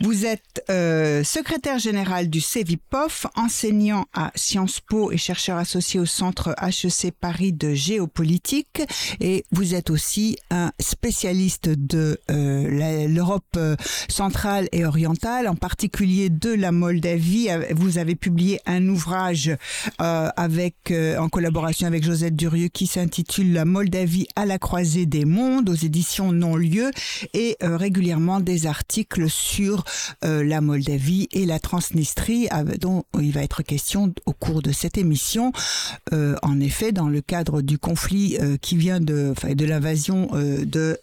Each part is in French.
Vous êtes euh, secrétaire général du CEVIPOF, enseignant à Sciences Po et chercheur associé au centre HEC Paris de géopolitique. Et vous êtes aussi un spécialiste de euh, l'Europe euh, centrale et orientale, en particulier de la Moldavie. Vous avez publié un ouvrage euh, avec, euh, en collaboration avec Josette Durieux qui s'intitule La Moldavie à la croisée des mondes aux éditions Non-Lieu et euh, régulièrement des articles sur euh, la Moldavie et la Transnistrie, dont il va être question au cours de cette émission. Euh, en effet, dans le cadre du conflit euh, qui vient de, l'invasion de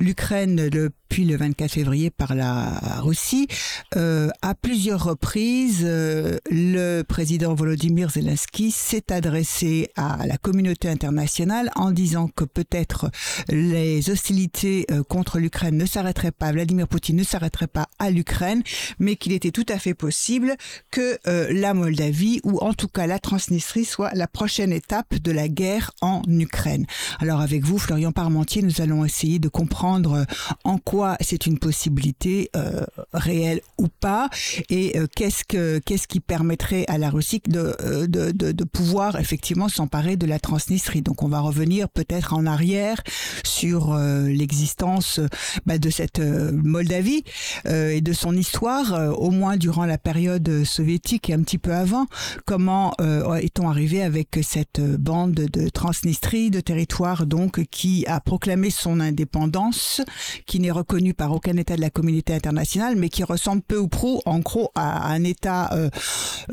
l'Ukraine depuis le 24 février par la Russie, à plusieurs reprises, le président Volodymyr Zelensky s'est adressé à la communauté internationale en disant que peut-être les hostilités contre l'Ukraine ne s'arrêteraient pas, Vladimir Poutine ne s'arrêterait pas à l'Ukraine, mais qu'il était tout à fait possible que euh, la Moldavie ou en tout cas la Transnistrie soit la prochaine étape de la guerre en Ukraine. Alors avec vous, Florian Parmentier, nous allons essayer de comprendre euh, en quoi c'est une possibilité euh, réelle ou pas et qu'est-ce que qu'est-ce qui permettrait à la Russie de pouvoir effectivement s'emparer de la Transnistrie. Donc on va revenir peut-être en arrière sur l'existence bah, de cette Moldavie et de son histoire, euh, au moins durant la période soviétique et un petit peu avant. Comment euh, est-on arrivé avec cette bande de Transnistrie, de territoire donc qui a proclamé son indépendance, qui n'est reconnue par aucun État de la communauté internationale, mais qui ressemble peu ou prou, en gros, à un État, euh,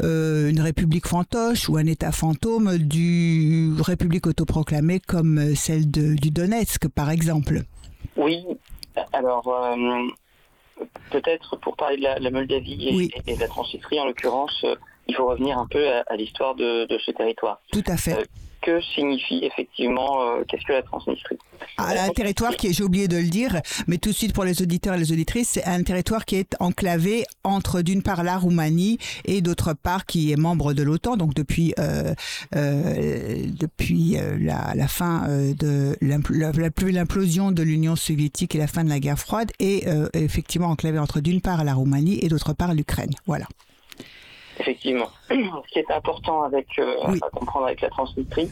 euh, une république fantoche ou un État fantôme du république autoproclamée comme celle du Donetsk, par exemple? Oui, alors euh, peut-être pour parler de la, la Moldavie et, Oui. et de la Transnistrie en l'occurrence, euh, il faut revenir un peu à, à l'histoire de, de ce territoire. Tout à fait. Que signifie effectivement, euh, qu'est-ce que la Transnistrie Ah, un territoire qui j'ai oublié de le dire, mais tout de suite pour les auditeurs et les auditrices, c'est un territoire qui est enclavé entre d'une part la Roumanie et d'autre part qui est membre de l'OTAN, donc depuis euh, euh, depuis la, la fin de l'implosion de l'Union soviétique et la fin de la guerre froide, et effectivement enclavé entre d'une part la Roumanie et d'autre part l'Ukraine. Voilà. Effectivement. Ce qui est important avec, euh, Oui. à comprendre avec la Transnistrie,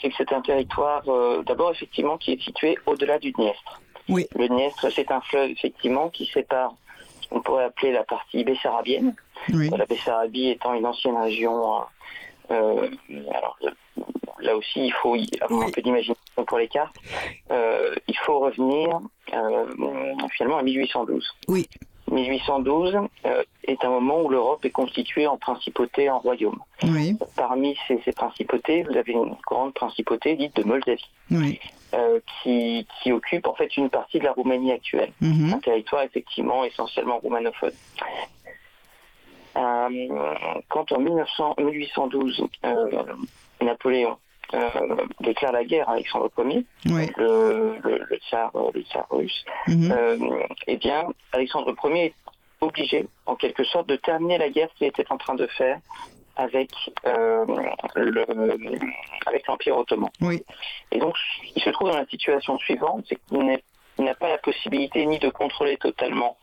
c'est que c'est un territoire, euh, d'abord effectivement, qui est situé au-delà du Dniestre. Oui. Le Dniestre, c'est un fleuve effectivement qui sépare, on pourrait appeler la partie bessarabienne, Oui. la Bessarabie étant une ancienne région. euh, alors là aussi, il faut avoir Oui. un peu d'imagination pour les cartes. Il faut revenir finalement à 1812. Oui. 1812 euh, est un moment où l'Europe est constituée en principauté, en royaume. Oui. Parmi ces, ces principautés, vous avez une grande principauté dite de Moldavie, Oui. euh, qui, qui occupe en fait une partie de la Roumanie actuelle Mhm. un territoire effectivement essentiellement roumanophone. Euh, quand en 1900, 1812, euh, Napoléon déclare la guerre à Alexandre Ier, Oui. le, le, le tsar, euh, le tsar russe, Mhm. euh, eh bien, Alexandre Ier est obligé, en quelque sorte, de terminer la guerre qu'il était en train de faire avec euh, le- avec l'Empire ottoman. Oui. Et donc, il se trouve dans la situation suivante, c'est qu'il n'a pas la possibilité ni de contrôler totalement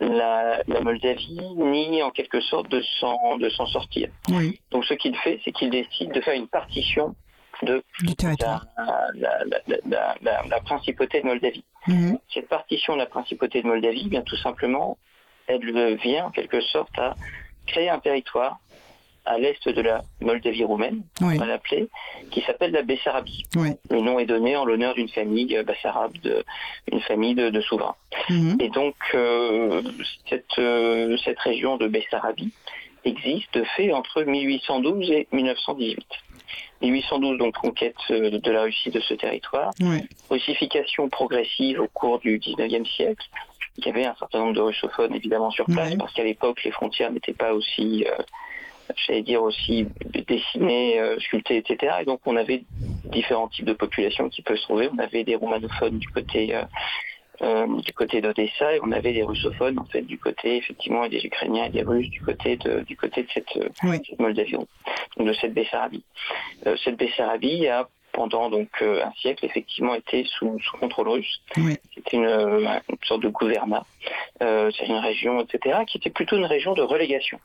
la, la Moldavie, ni en quelque sorte de s'en de s'en sortir. Oui. Donc, ce qu'il fait, c'est qu'il décide de faire une partition de la, la, la, la, la- la principauté de Moldavie. Mhm. Cette partition de la principauté de Moldavie, bien tout simplement, elle vient en quelque sorte à créer un territoire à l'est de la Moldavie roumaine, Oui. on va l'appeler, qui s'appelle la Bessarabie. Oui. Le nom est donné en l'honneur d'une famille euh, bassarabe, de, une famille de, de souverains. Mhm. Et donc, euh, cette, euh, cette région de Bessarabie existe de fait entre 1812 et 1918. 1812, donc conquête euh, de la Russie de ce territoire, Oui. russification progressive au cours du 19e siècle. Il y avait un certain nombre de russophones évidemment sur place parce qu'à l'époque les frontières n'étaient pas aussi euh, j'allais dire aussi dessinés, sculptés, etc. Et donc on avait différents types de populations qui peuvent se trouver. On avait des roumanophones du côté du côté d'Odessa et on avait des russophones en fait du côté effectivement et des Ukrainiens et des Russes du côté de du côté de cette, Moldavie, donc de cette Bessarabie. cette Bessarabie a pendant donc euh, un siècle effectivement été sous, contrôle russe. C'était une, sorte de gouvernement. Euh, c'est une région, etc., qui était plutôt une région de relégation.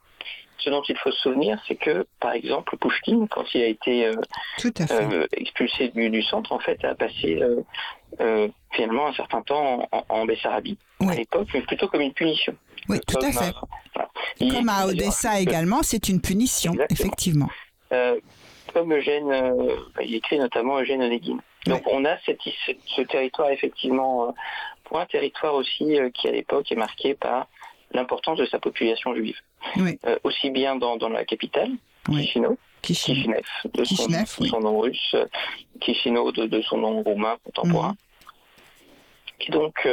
Ce dont il faut se souvenir, c'est que, par exemple, Pushkin, quand il a été euh, expulsé du, centre, en fait, a passé finalement un certain temps en, Bessarabie. À l'époque, mais plutôt comme une punition. Oui, tout à fait. Comme à Odessa également, c'est une punition, effectivement. Comme Eugène, euh, il écrit notamment Eugène Onegin. Donc on a ce territoire effectivement, euh, pour un territoire aussi euh, qui à l'époque est marqué par l'importance de sa population juive. aussi bien dans, la capitale, Chisinau, Kishinev, de, son, nom russe, Kishineau de, son nom roumain contemporain. Et donc,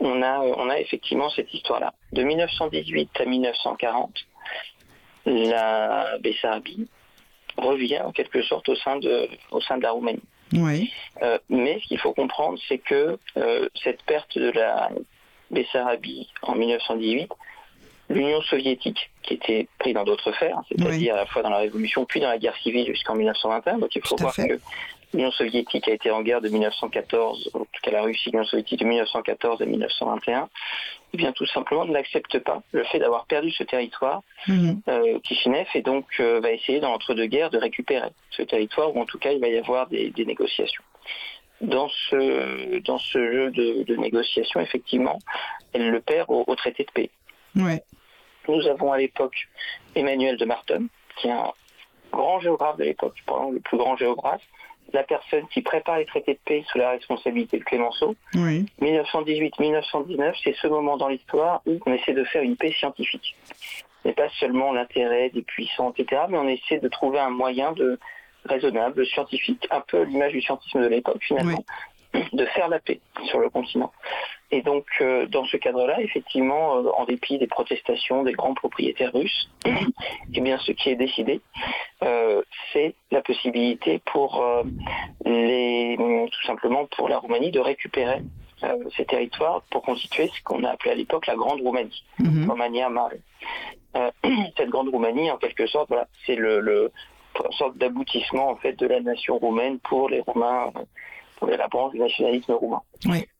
on, a, on a effectivement cette histoire-là. De 1918 à 1940, la Bessarabie revient en quelque sorte au sein de, au sein de la Roumanie. Oui. Euh, mais ce qu'il faut comprendre, c'est que euh, cette perte de la Bessarabie en 1918, l'Union soviétique, qui était prise dans d'autres fers, c'est-à-dire à la fois dans la Révolution puis dans la guerre civile jusqu'en 1921, donc il faut voir que l'Union soviétique a été en guerre de 1914, en tout cas la Russie, l'Union soviétique de 1914 à 1921, eh bien tout simplement n'accepte pas le fait d'avoir perdu ce territoire, mhm. euh, et donc euh, va essayer dans l'entre-deux-guerres de récupérer ce territoire, ou en tout cas il va y avoir des, négociations. Dans ce, dans ce jeu de, de négociation, effectivement, elle le perd au, traité de paix. Nous avons à l'époque Emmanuel de Marton, qui est un grand géographe de l'époque, le plus grand géographe, la personne qui prépare les traités de paix sous la responsabilité de Clémenceau. 1918-1919, c'est ce moment dans l'histoire où on essaie de faire une paix scientifique. Ce n'est pas seulement l'intérêt des puissants, etc., mais on essaie de trouver un moyen de raisonnable, scientifique, un peu l'image du scientisme de l'époque finalement, de faire la paix sur le continent. Et donc, euh, dans ce cadre-là, effectivement, euh, en dépit des protestations des grands propriétaires russes, eh bien, ce qui est décidé, euh, c'est la possibilité pour les, tout simplement pour la Roumanie de récupérer ces territoires pour constituer ce qu'on a appelé à l'époque la Grande Roumanie, mm Romania Mare. cette Grande Roumanie, en quelque sorte, voilà, c'est le, le une sorte d'aboutissement en fait de la nation roumaine pour les Roumains pour la branche du nationalisme roumain.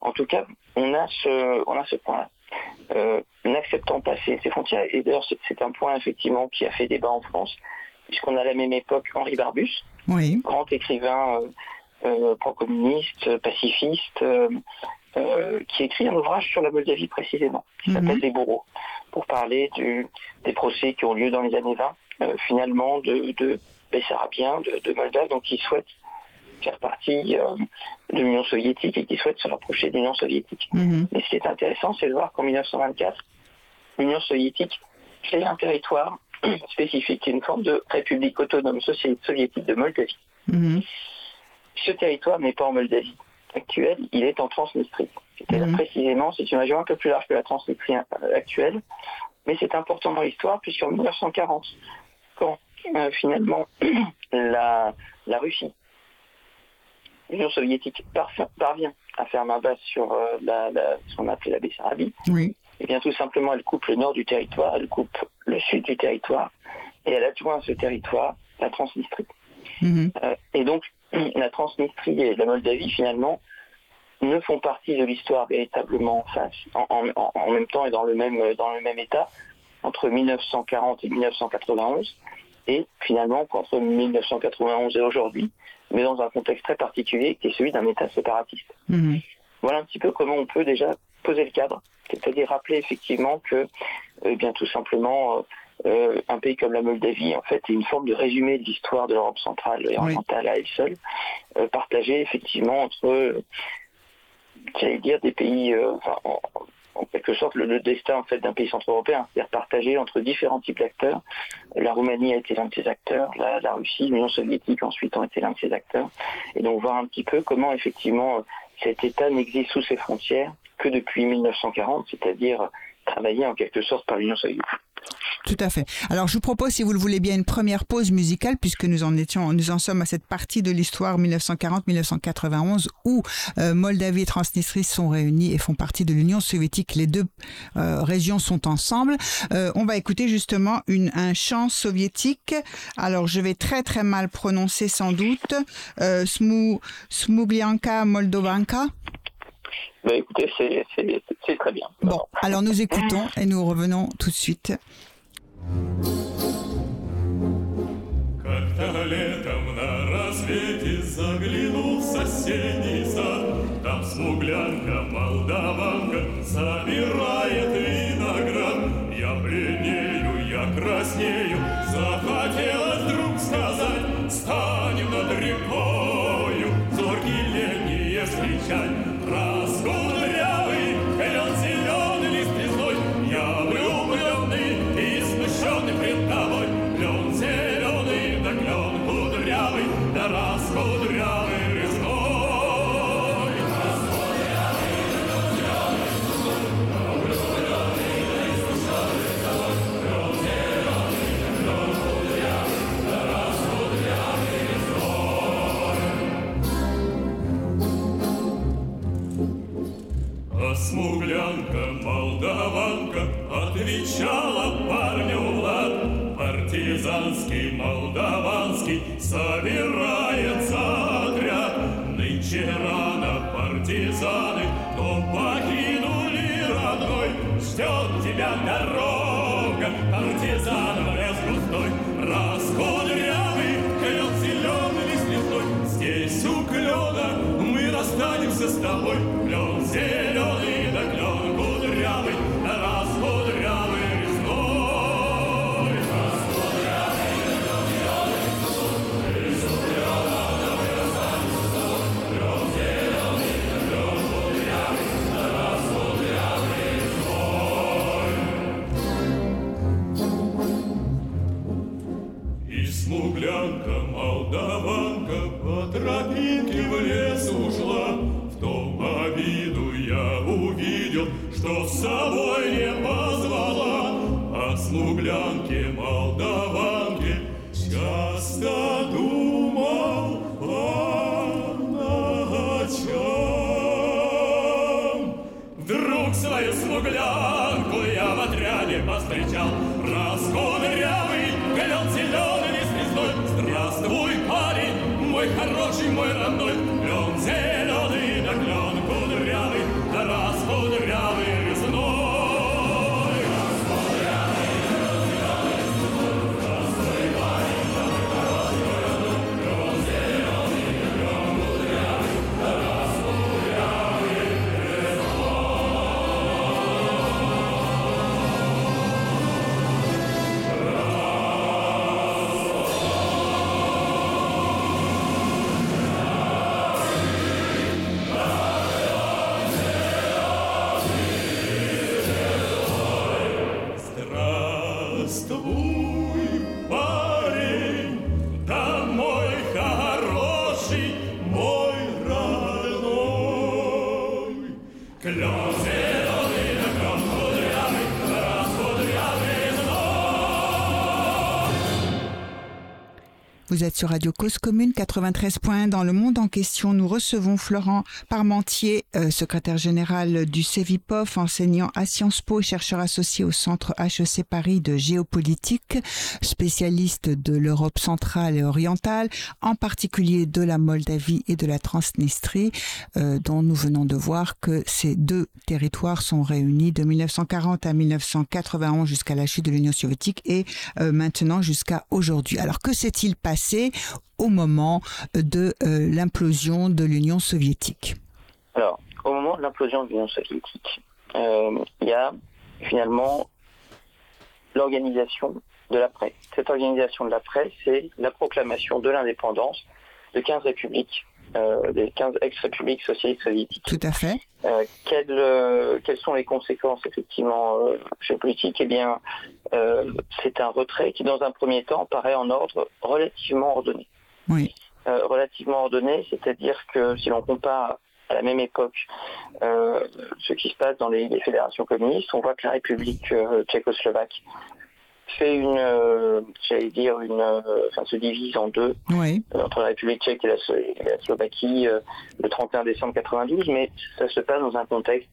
En tout cas, on a ce, on a ce point-là. Euh, n'acceptant pas ces, frontières, et d'ailleurs c'est un point effectivement qui a fait débat en France, puisqu'on a à la même époque Henri Barbus, grand écrivain euh, euh, pro-communiste, pacifiste, qui écrit un ouvrage sur la Moldavie précisément, qui mhm. s'appelle Les Bourreaux, pour parler des procès qui ont lieu dans les années 20, finalement de, de Bessarabiens, de, de Moldave, donc qui souhaitent faire partie euh, de l'Union soviétique et qui souhaitent se rapprocher de l'Union soviétique. Mhm. Mais ce qui est intéressant, c'est de voir qu'en 1924, l'Union soviétique crée un territoire spécifique, une forme de république autonome soviétique de Moldavie. Mhm. Ce territoire n'est pas en Moldavie actuelle, il est en Transnistrie. C'est-à-dire mhm. précisément, c'est une région un peu plus large que la Transnistrie euh, actuelle, mais c'est important dans l'histoire puisqu'en 1940, quand euh, finalement la, la Russie l'Union soviétique parvient à faire ma base sur euh, la, ce qu'on appelait la Bessarabie, oui. et eh bien tout simplement elle coupe le nord du territoire, elle coupe le sud du territoire, et elle adjoint à ce territoire la Transnistrie. Mhm. Euh, et donc la Transnistrie et la Moldavie finalement ne font partie de l'histoire véritablement en, en, même temps et dans le même, dans le même état entre 1940 et 1991 et finalement entre 1991 et aujourd'hui mais dans un contexte très particulier qui est celui d'un État séparatiste. Mhm. Voilà un petit peu comment on peut déjà poser le cadre, c'est-à-dire rappeler effectivement que, eh bien tout simplement, euh, euh, un pays comme la Moldavie, en fait, est une forme de résumé de l'histoire de l'Europe centrale et orientale à elle seule, euh, partagée effectivement entre, j'allais dire, des pays, enfin, en quelque sorte le, destin en fait d'un pays centre-européen, c'est-à-dire partagé entre différents types d'acteurs. La Roumanie a été l'un de ces acteurs, la, Russie, l'Union soviétique ensuite ont été l'un de ces acteurs. Et donc voir un petit peu comment effectivement cet État n'existe sous ses frontières que depuis 1940, c'est-à-dire travaillé en quelque sorte par l'Union soviétique. Tout à fait. Alors, je vous propose, si vous le voulez bien, une première pause musicale, puisque nous en étions, nous en sommes à cette partie de l'histoire 1940-1991 où euh, Moldavie et Transnistrie sont réunis et font partie de l'Union soviétique. Les deux euh, régions sont ensemble. Euh, on va écouter justement une, un chant soviétique. Alors, je vais très très mal prononcer sans doute. Euh, Smuglianka Moldovanka. Bah, écoutez, c'est très bien. Bon, alors nous écoutons et nous revenons tout de suite. Как-то летом на рассвете заглянул в соседний сад, Там смуглянка, молдаванка собирает виноград. Я бледнею, я краснею, Здравствуй, парень, Vous êtes sur Radio Cause Commune 93.1 dans le monde en question. Nous recevons Florent Parmentier, euh, secrétaire général du CEVIPOF, enseignant à Sciences Po et chercheur associé au centre HEC Paris de géopolitique, spécialiste de l'Europe centrale et orientale, en particulier de la Moldavie et de la Transnistrie, euh, dont nous venons de voir que ces deux territoires sont réunis de 1940 à 1991 jusqu'à la chute de l'Union soviétique et euh, maintenant jusqu'à aujourd'hui. Alors que s'est-il passé au moment de euh, l'implosion de l'Union soviétique Alors, au moment de l'implosion de l'Union soviétique, euh, il y a finalement l'organisation de la presse. Cette organisation de la presse, c'est la proclamation de l'indépendance de 15 républiques, euh, des 15 ex-républiques socialistes soviétiques. Tout à fait. Euh, quelles, euh, quelles sont les conséquences effectivement géopolitiques? Eh bien, c'est un retrait qui, dans un premier temps, paraît en ordre relativement ordonné. Oui. Relativement ordonné, c'est-à-dire que si l'on compare à la même époque ce qui se passe dans les, les fédérations communistes, on voit que la République tchécoslovaque fait une, euh, j'allais dire, une, euh, enfin, se divise en deux Oui. euh, entre la République tchèque et la, Slo- et la Slovaquie euh, le 31 décembre 92, mais ça se passe dans un contexte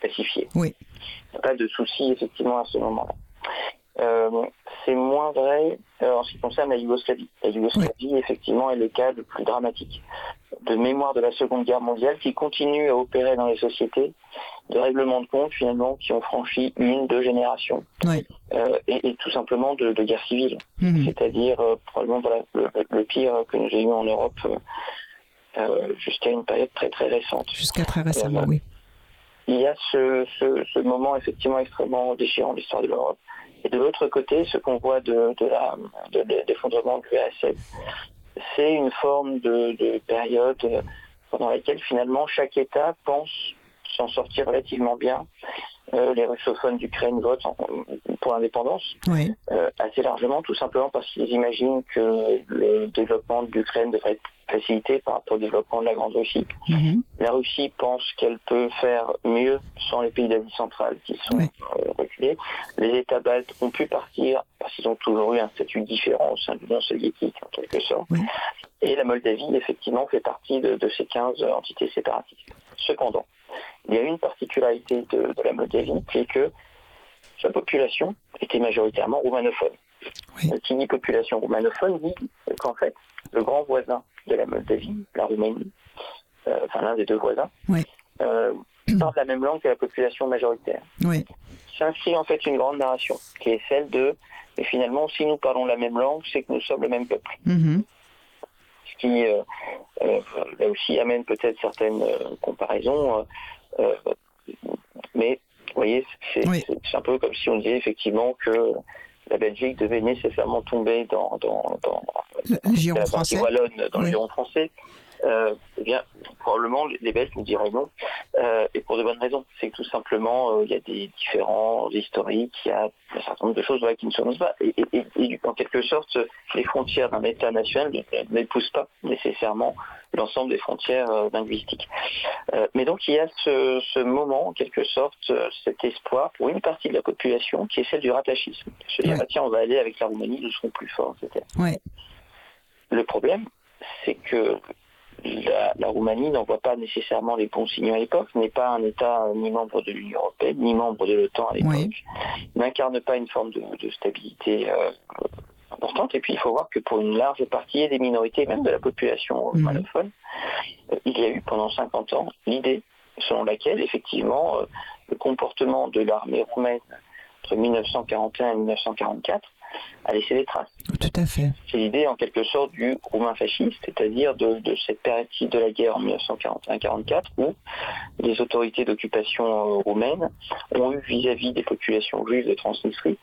pacifié. Oui. Il n'y a pas de souci effectivement à ce moment-là. Euh, c'est moins vrai euh, en ce qui concerne la Yougoslavie. La Yougoslavie, effectivement, est le cas le plus dramatique de mémoire de la Seconde Guerre mondiale qui continue à opérer dans les sociétés de règlements de compte finalement qui ont franchi une, deux générations Oui. euh, et, et tout simplement de, de guerre civile Mhm. c'est-à-dire euh, probablement voilà, le, le pire que nous ayons eu en Europe euh, jusqu'à une période très très récente. Jusqu'à très récemment, oui. Il y a ce, ce, ce moment effectivement extrêmement déchirant de l'histoire de l'Europe. Et de l'autre côté, ce qu'on voit de, de de, de l'effondrement de l'URSS, c'est une forme de, de période pendant laquelle finalement chaque État pense s'en sortir relativement bien. Euh, les russophones d'Ukraine votent en- pour l'indépendance Oui. euh, assez largement, tout simplement parce qu'ils imaginent que le développement de l'Ukraine devrait être facilité par rapport au développement de la Grande Russie. Mhm. La Russie pense qu'elle peut faire mieux sans les pays d'Asie centrale qui sont Oui. euh, reculés. Les États baltes ont pu partir parce qu'ils ont toujours eu un statut différent au sein de l'Union soviétique en quelque sorte. Oui. Et la Moldavie, effectivement, fait partie de, de ces 15 entités séparatistes. Cependant, il y a une particularité de, de la Moldavie qui est que sa population était majoritairement roumanophone. Oui. Euh, Qui dit population roumanophone dit qu'en fait, le grand voisin de la Moldavie, la Roumanie, euh, enfin l'un des deux voisins, Oui. euh, parle la même langue que la population majoritaire. Oui. S'inscrit en fait une grande narration, qui est celle de, mais finalement, si nous parlons la même langue, c'est que nous sommes le même peuple. Mhm. Ce qui, euh, euh, là aussi, amène peut-être certaines euh, comparaisons, mais vous voyez, c'est Oui. un peu comme si on disait effectivement que la Belgique devait nécessairement tomber dans, dans, dans Le, le giron la partie français. wallonne dans le giron français. Euh, eh bien, probablement les Belges nous diront non, euh, et pour de bonnes raisons. C'est que tout simplement, euh, il y a des différences historiques, il y a un certain nombre de choses voilà, qui ne se connaissent pas. Et, et- et- et en quelque sorte, les frontières d'un État national ne- n'épousent pas nécessairement l'ensemble des frontières linguistiques. Mais donc il y a ce, ce moment, en quelque sorte, cet espoir pour une partie de la population qui est celle du rattachisme. Se dire, Ouais. ah, tiens, on va aller avec la Roumanie, nous serons plus forts, etc. Oui. Le problème, c'est que la, la Roumanie n'envoie pas nécessairement les bons signaux à l'époque, n'est pas un État euh, ni membre de l'Union européenne, ni membre de l'OTAN à l'époque, Oui. n'incarne pas une forme de, de stabilité euh, importante. Et puis il faut voir que pour une large partie des minorités, même de la population Mhm. roumainophone, euh, il y a eu pendant 50 ans l'idée selon laquelle effectivement euh, le comportement de l'armée roumaine entre 1941 et 1944 a laissé des traces. Tout à fait. C'est l'idée en quelque sorte du roumain fasciste, c'est-à-dire de, de cette période de la guerre en 1941-44 où les autorités d'occupation euh, roumaines ont eu vis-à-vis des populations juives de Transnistrie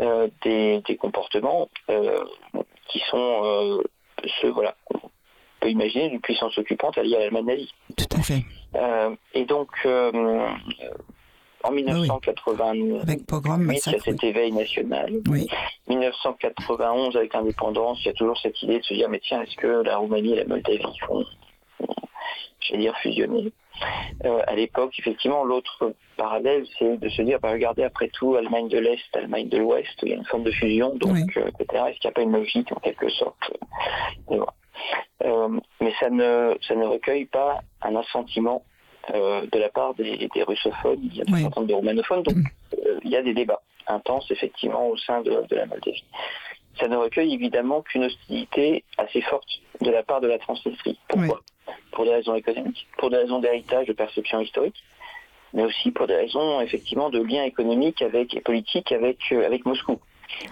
euh, des, des comportements euh, qui sont euh, ceux voilà, qu'on peut imaginer d'une puissance occupante alliée à l'Allemagne nazie. Tout à fait. Euh, et donc euh, en 1988, Avec pogrom, il y a cet éveil national. Oui. 1991 avec l'indépendance, il y a toujours cette idée de se dire mais tiens, est-ce que la Roumanie et la Moldavie vont, vont, j'allais dire, fusionner? Euh, À l'époque, effectivement, l'autre parallèle, c'est de se dire, bah, regardez, après tout, Allemagne de l'Est, Allemagne de l'Ouest, il y a une forme de fusion, donc, Oui. euh, etc. Est-ce qu'il n'y a pas une logique, en quelque sorte? Euh, Mais ça ne, ça ne recueille pas un assentiment euh, de la part des, des russophones, il y a un Oui. certain nombre de romanophones, donc Mm. euh, il y a des débats intenses, effectivement, au sein de, de la Moldavie. Ça ne recueille évidemment qu'une hostilité assez forte de la part de la Transnistrie. Pourquoi Pour des raisons économiques, pour des raisons d'héritage, de perception historique, mais aussi pour des raisons effectivement de lien économique avec, et politique avec, euh, avec Moscou,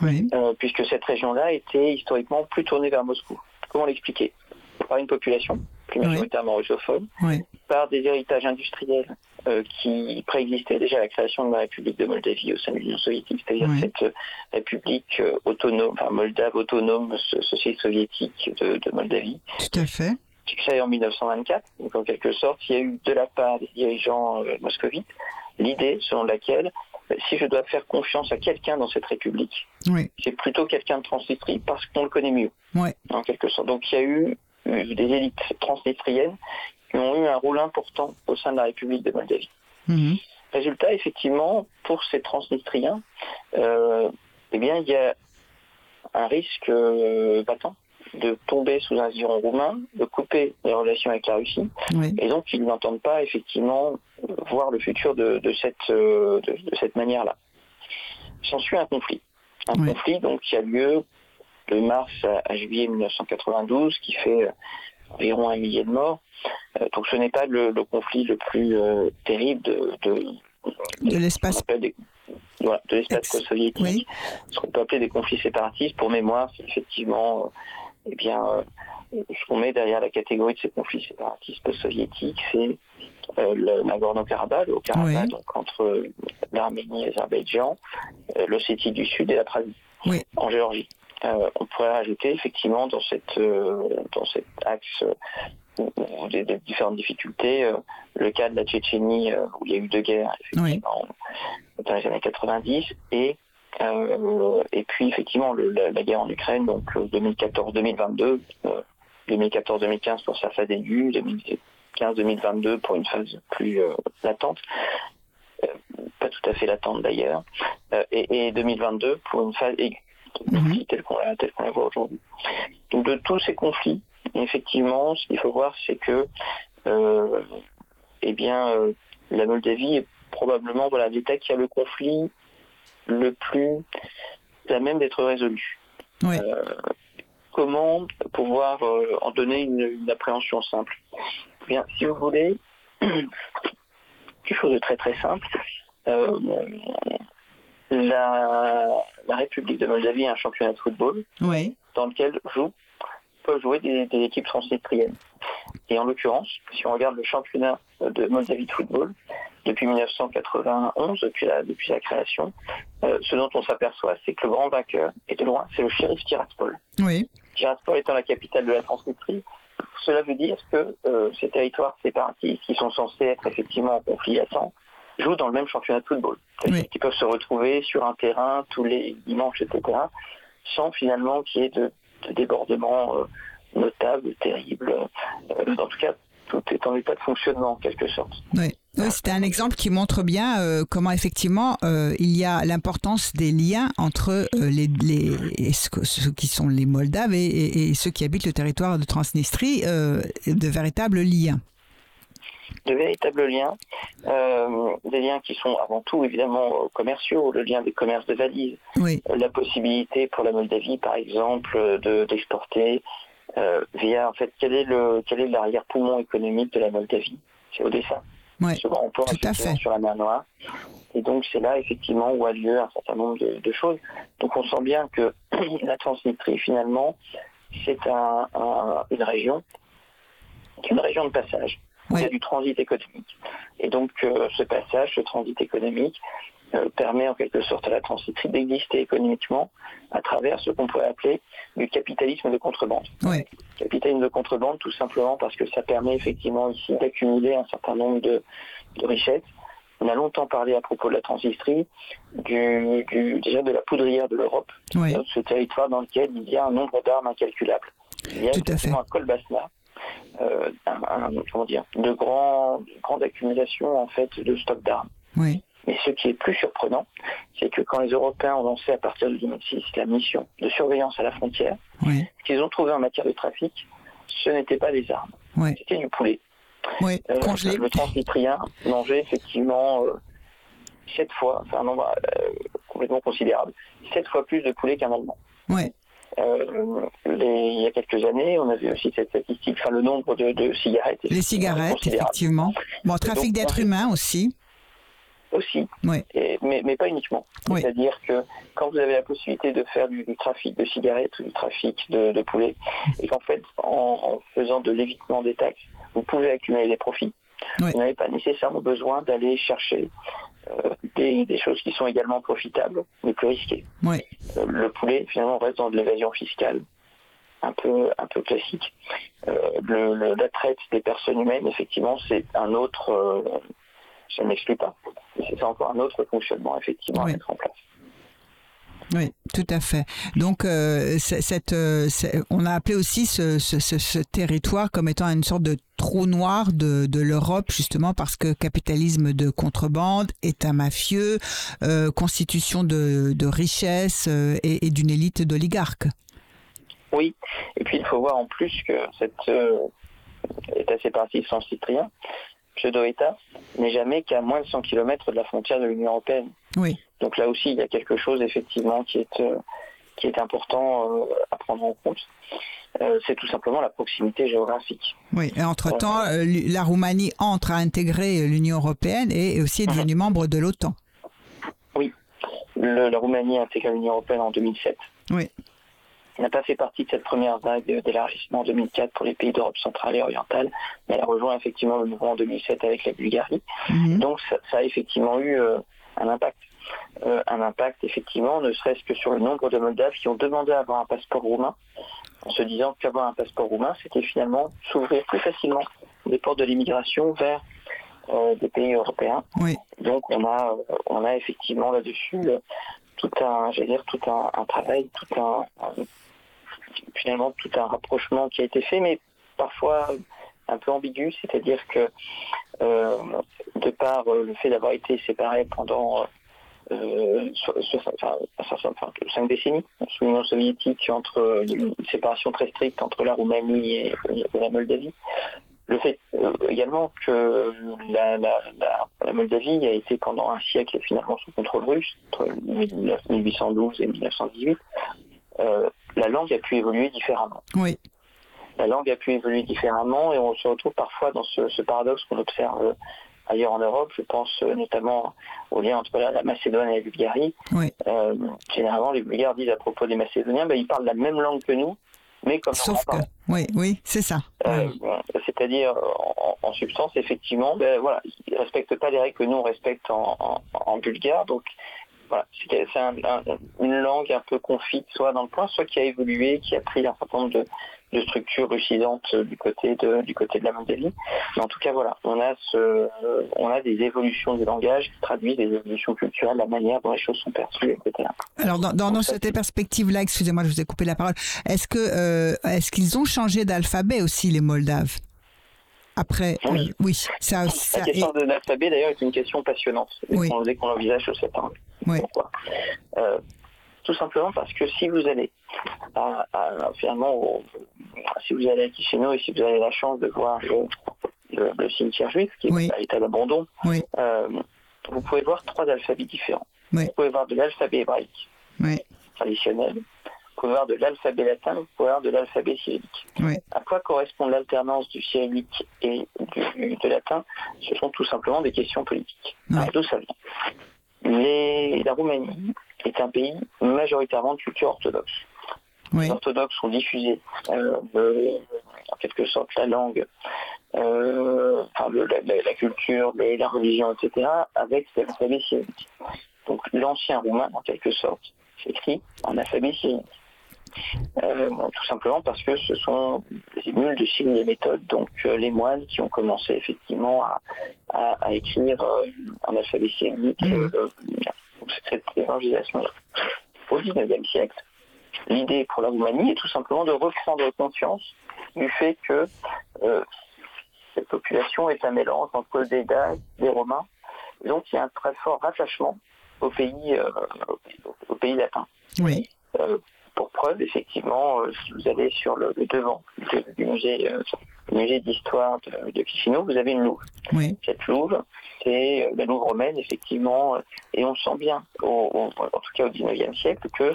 Oui. Puisque cette région-là était historiquement plus tournée vers Moscou. Comment l'expliquer? Par une population plus Oui. majoritairement Oui. par des héritages industriels euh, qui préexistaient déjà à la création de la République de Moldavie au sein de l'Union soviétique, c'est-à-dire Oui. cette euh, République euh, autonome, enfin moldave autonome, so- société soviétique de, de Moldavie, Tout à fait. créée en 1924. Donc en quelque sorte, il y a eu de la part des dirigeants euh, moscovites l'idée selon laquelle euh, si je dois faire confiance à quelqu'un dans cette République, Oui. c'est plutôt quelqu'un de Transnistrie parce qu'on le connaît mieux, Oui. en quelque sorte. Donc il y a eu des élites transnistriennes qui ont eu un rôle important au sein de la République de Moldavie. Mhm. Résultat, effectivement, pour ces transnistriens, euh, eh bien, il y a un risque euh, battant de tomber sous un giron roumain, de couper les relations avec la Russie, Oui. et donc ils n'entendent pas effectivement voir le futur de, de cette, euh, de, de cette manière-là. S'ensuit un conflit. Un Oui. conflit donc qui a lieu de mars à, à juillet 1992, qui fait euh, environ un millier de morts. Euh, donc ce n'est pas le, le conflit le plus euh, terrible de, de, De l'espace. des- voilà, de l'espace oui. Ce qu'on peut appeler des conflits séparatistes. Pour mémoire, c'est effectivement euh, eh bien, euh, ce qu'on met derrière la catégorie de ces conflits séparatistes post-soviétiques, c'est euh, le Nagorno-Karabakh, le Haut-Karabakh, Oui. donc entre l'Arménie et l'Azerbaïdjan, l'Ossétie du Sud et la Prague Oui. en Géorgie. Euh, on pourrait rajouter effectivement dans, cette, euh, dans cet axe euh, des, des différentes difficultés, euh, le cas de la Tchétchénie euh, où il y a eu deux guerres effectivement dans les années 90 et euh, et puis effectivement le- la, la guerre en Ukraine donc euh, 2014-2022 euh, 2014-2015 pour sa phase aiguë 2015-2022 pour une phase plus euh, latente. Euh, pas tout à fait latente d'ailleurs. Euh, et, et 2022 pour une phase aiguë Mhm. telle qu'on la, la voit aujourd'hui. Donc de tous ces conflits, effectivement, ce qu'il faut voir, c'est que euh, eh bien, euh, la Moldavie est probablement voilà, l'État qui a le conflit le plus à même d'être résolu. Oui. Euh, comment pouvoir en donner une, une appréhension simple? Eh Bien, si vous voulez, quelque chose de très très simple. La, la République de Moldavie a un championnat de football Oui. dans lequel jouent, peuvent jouer des, des équipes transnistriennes. Et en l'occurrence, si on regarde le championnat de Moldavie de football, depuis 1991, depuis la, depuis la création, euh, ce dont on s'aperçoit, c'est que le grand vainqueur, et de loin, c'est le shérif Tiraspol. Oui. Tiraspol étant la capitale de la Transnistrie, cela veut dire que euh, ces territoires séparatistes, qui sont censés être effectivement en conflit à sang, jouent dans le même championnat de football. Oui. qu'ils peuvent se retrouver sur un terrain tous les dimanches, etc., sans finalement qu'il y ait de, de débordements euh, notables, terribles. Euh, en tout cas, tout est en état de fonctionnement en quelque sorte. Oui, oui c'était un exemple qui montre bien euh, comment effectivement euh, il y a l'importance des liens entre euh, les, les- ceux qui sont les Moldaves et, et- et ceux qui habitent le territoire de Transnistrie, de véritables liens. De véritables liens, euh, des liens qui sont avant tout évidemment euh, commerciaux, le lien des commerces de valises, Oui, euh, la possibilité pour la Moldavie par exemple euh, de d'exporter euh, via en fait quel est le quel est l'arrière-poumon économique de la Moldavie? C'est Odessa. Ouais, ce grand port tout à effectivement, fait. sur la mer Noire. Et donc c'est là effectivement où a lieu un certain nombre de, de choses. Donc on sent bien que la Transnistrie finalement c'est un- un- une région, qui est une région de passage. Il y a du transit économique. Et donc euh, ce passage, ce transit économique euh, permet en quelque sorte à la Transnistrie d'exister économiquement à travers ce qu'on pourrait appeler du capitalisme de contrebande ouais, capitalisme de contrebande tout simplement parce que ça permet effectivement ici d'accumuler un certain nombre de, de richesses. On a longtemps parlé à propos de la Transnistrie, du, du- déjà de la poudrière de l'Europe, euh, ce territoire dans lequel il y a un nombre d'armes incalculable. Il y a Tout à effectivement un col Basna, euh, un, un- comment dire, de grands, de grande accumulation en fait de stocks d'armes. Mais ce qui est plus surprenant, c'est que quand les Européens ont lancé à partir de 2006 la mission de surveillance à la frontière, ce qu'ils ont trouvé en matière de trafic, ce n'était pas des armes, c'était du poulet. ouais, Euh, congelé. le transnistrien mangeait effectivement euh, sept fois, enfin un nombre euh, complètement considérable, sept fois plus de poulet qu'un Allemand. Ouais, Euh, les- il y a quelques années, on avait aussi cette statistique, enfin le nombre de, de cigarettes. les cigarettes, effectivement. Bon, trafic d'êtres humains aussi. Aussi, et- mais, mais pas uniquement. Oui. C'est-à-dire que quand vous avez la possibilité de faire du, du trafic de cigarettes ou du trafic de, de poulet, et qu'en fait, en, en faisant de l'évitement des taxes, vous pouvez accumuler des profits, Oui. vous n'avez pas nécessairement besoin d'aller chercher des, des choses qui sont également profitables, mais plus risquées. ouais, Euh, le poulet, finalement, reste dans de l'évasion fiscale un peu, un peu classique. Euh, le- le- la traite des personnes humaines, effectivement, c'est un autre... euh, ça ne m'exclut pas. C'est encore un autre fonctionnement, effectivement, Oui. à mettre en place. Oui, tout à fait. Donc, euh, cette, euh, on a appelé aussi ce, ce, ce, territoire comme étant une sorte de trou noir de, de l'Europe, justement parce que capitalisme de contrebande, État mafieux, euh, constitution de, de richesse euh, et, et d'une élite d'oligarques. Oui, et puis il faut voir en plus que cette euh, État séparatiste sans cyprien, pseudo-État, n'est jamais qu'à moins de 100 km de la frontière de l'Union européenne. Oui. Donc là aussi, il y a quelque chose effectivement qui est, euh, qui est important euh, à prendre en compte. Euh, c'est tout simplement la proximité géographique. Oui, et entre-temps, euh, la Roumanie entre à intégrer l'Union européenne et aussi est devenue membre de l'OTAN. Oui, Le- la Roumanie a intégré l'Union européenne en 2007. Oui. Elle n'a pas fait partie de cette première vague d'élargissement en 2004 pour les pays d'Europe centrale et orientale, mais elle a rejoint effectivement le mouvement en 2007 avec la Bulgarie. Mhm. Donc ça, ça a effectivement eu euh, un impact. Euh, un impact effectivement, ne serait-ce que sur le nombre de Moldaves qui ont demandé à avoir un passeport roumain, en se disant qu'avoir un passeport roumain, c'était finalement s'ouvrir plus facilement des portes de l'immigration vers euh, des pays européens. Oui. Donc on a, on a effectivement là-dessus euh, tout un, j'allais dire tout un, un travail, tout un, un- finalement tout un rapprochement qui a été fait, mais parfois un peu ambigu, c'est-à-dire que euh, de par le fait d'avoir été séparés pendant euh, enfin, enfin, cinq décennies sous l'Union soviétique, entre euh, une séparation très stricte entre la Roumanie et, et la Moldavie, le fait euh, également que la, la, la, la Moldavie a été pendant un siècle finalement sous contrôle russe, entre 1812 et 1918, euh, la langue a pu évoluer différemment. Oui. La langue a pu évoluer différemment et on se retrouve parfois dans ce, ce paradoxe qu'on observe ailleurs en Europe. Je pense euh, notamment au lien entre la, la Macédoine et la Bulgarie. Oui. Euh, généralement, les Bulgares disent à propos des Macédoniens, ben, ils parlent la même langue que nous, mais comme Sauf que, oui, oui, c'est ça. Euh, Oui. C'est-à-dire, en, en substance, effectivement, ben, voilà, ils ne respectent pas les règles que nous, on respecte en, en, en bulgare. Donc, voilà, c'est c'est un- un- une langue un peu confite, soit dans le point, soit qui a évolué, qui a pris un certain nombre de, de structures russisantes du côté de, du côté de la Moldavie. Mais en tout cas, voilà, on a, ce, on a des évolutions du langage qui traduisent des évolutions culturelles, la manière dont les choses sont perçues, etc. Alors, dans, dans, dans cette perspective-là, excusez-moi, je vous ai coupé la parole, est-ce que euh, est-ce qu'ils ont changé d'alphabet aussi, les Moldaves? Après, Oui. euh, oui, ça, ça La question de l'alphabet, d'ailleurs, est une question passionnante. Oui. qu'on- Dès qu'on l'envisage sur cette angle. Oui. Pourquoi? Euh, Tout simplement parce que si vous allez à, à- finalement, si vous allez à Chisinau et si vous avez la chance de voir le, le- le cimetière juif qui est à Oui. euh, vous pouvez voir trois alphabets différents. Oui. Vous pouvez voir de l'alphabet hébraïque traditionnel, vous pouvez voir de l'alphabet latin, vous pouvez voir de l'alphabet cyrillique. À quoi correspond l'alternance du cyrillique et du, de latin? Ce sont tout simplement des questions politiques. D'où ça vient? Les- La Roumanie est un pays majoritairement de culture orthodoxe. Oui. Les orthodoxes ont diffusé euh, en quelque sorte la langue, euh, enfin, le- la, culture, les- la religion, etc., avec l'alphabet cyrillique. Donc l'ancien roumain, en quelque sorte, s'écrit en alphabet cyrillique. Euh, bon, tout simplement parce que ce sont des émules de signes et méthodes, donc les moines qui ont commencé effectivement à, à- à écrire en alphabet cyrillique. Mhm. Cette évangélisation. Au XIXe siècle, l'idée pour la Roumanie est tout simplement de reprendre conscience du fait que euh, cette population est un mélange entre des Daces, des Romains, et donc il y a un très fort rattachement au pays, euh, au pays latin. Oui. Euh, pour preuve, effectivement, euh, si vous allez sur le, le devant de- du musée, euh, musée d'histoire de, de vous avez une louve. Oui. Cette louve, c'est euh, la louve romaine, effectivement, et on sent bien, au- au- en tout cas au XIXe siècle, que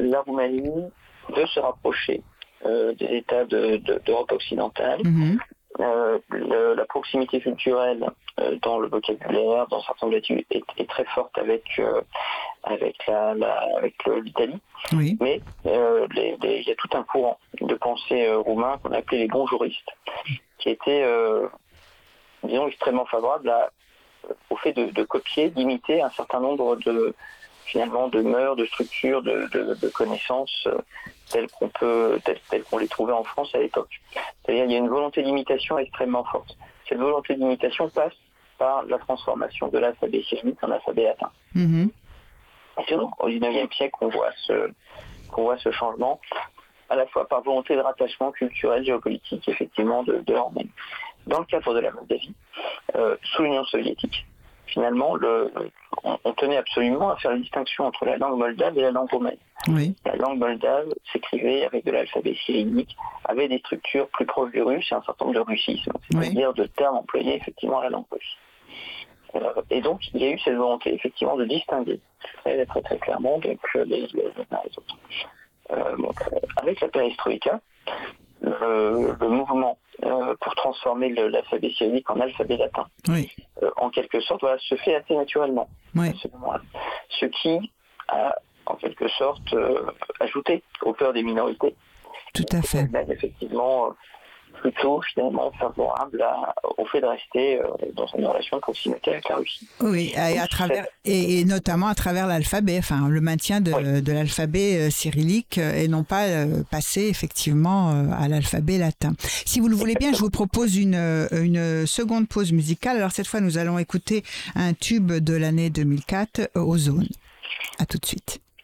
la Roumanie veut se rapprocher euh, des États de- de- d'Europe occidentale. Mhm. Euh, le- la proximité culturelle euh, dans le vocabulaire, dans certains études, est, est très forte avec avec la, la- avec le- l'Italie. Oui. Mais euh, il y a tout un courant de pensée euh, roumain qu'on appelait les bons juristes, qui était, euh, disons, extrêmement favorable à- au fait de, de copier, d'imiter un certain nombre de finalement de mœurs, de structures, de, de- de connaissances euh, telles qu'on peut, telles, telles qu'on les trouvait en France à l'époque. C'est-à-dire il y a une volonté d'imitation extrêmement forte. Cette volonté d'imitation passe par la transformation de l'alphabet cyrillique en alphabet latin. Mhm. C'est au XIXe siècle qu'on voit ce qu'on voit ce changement, à la fois par volonté de rattachement culturel, géopolitique, effectivement, de, de. Dans le cadre de la Moldavie, euh, sous l'Union soviétique, finalement, le, on, on tenait absolument à faire la distinction entre la langue moldave et la langue roumaine. Oui. La langue moldave s'écrivait avec de l'alphabet cyrillique, avait des structures plus proches du russe et un certain nombre de russismes, c'est-à-dire de termes employés effectivement à la langue russe. Euh, et donc, il y a eu cette volonté effectivement de distinguer très très, très clairement donc, les, les, les uns et les autres. Euh, donc, euh, avec la perestroïka, le, le mouvement euh, pour transformer l'alphabet cyrillique en alphabet latin, Oui. euh, en quelque sorte, voilà, se fait assez naturellement. Oui. à ce moment-là. Ce qui a, en quelque sorte, euh, ajouté aux peurs des minorités. Tout à fait. Même, effectivement, euh, plutôt finalement favorable à- au fait de rester euh, dans une relation de proximité avec la Russie. Oui, et, à travers, et, et notamment à travers l'alphabet, enfin le maintien de, Oui. de l'alphabet euh, cyrillique euh, et non pas passer effectivement à l'alphabet latin. Si vous le voulez bien, je vous propose une, une seconde pause musicale. Alors cette fois, nous allons écouter un tube de l'année 2004, euh, Ozone. À tout de suite.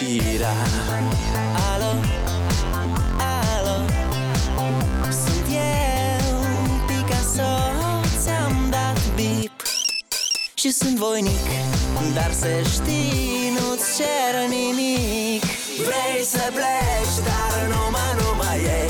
Fericirea Alo? Alo? Sunt eu, Picasso Ți-am dat bip și sunt voinic Dar să știi, nu-ți cer nimic Vrei să pleci, dar numai, numai ei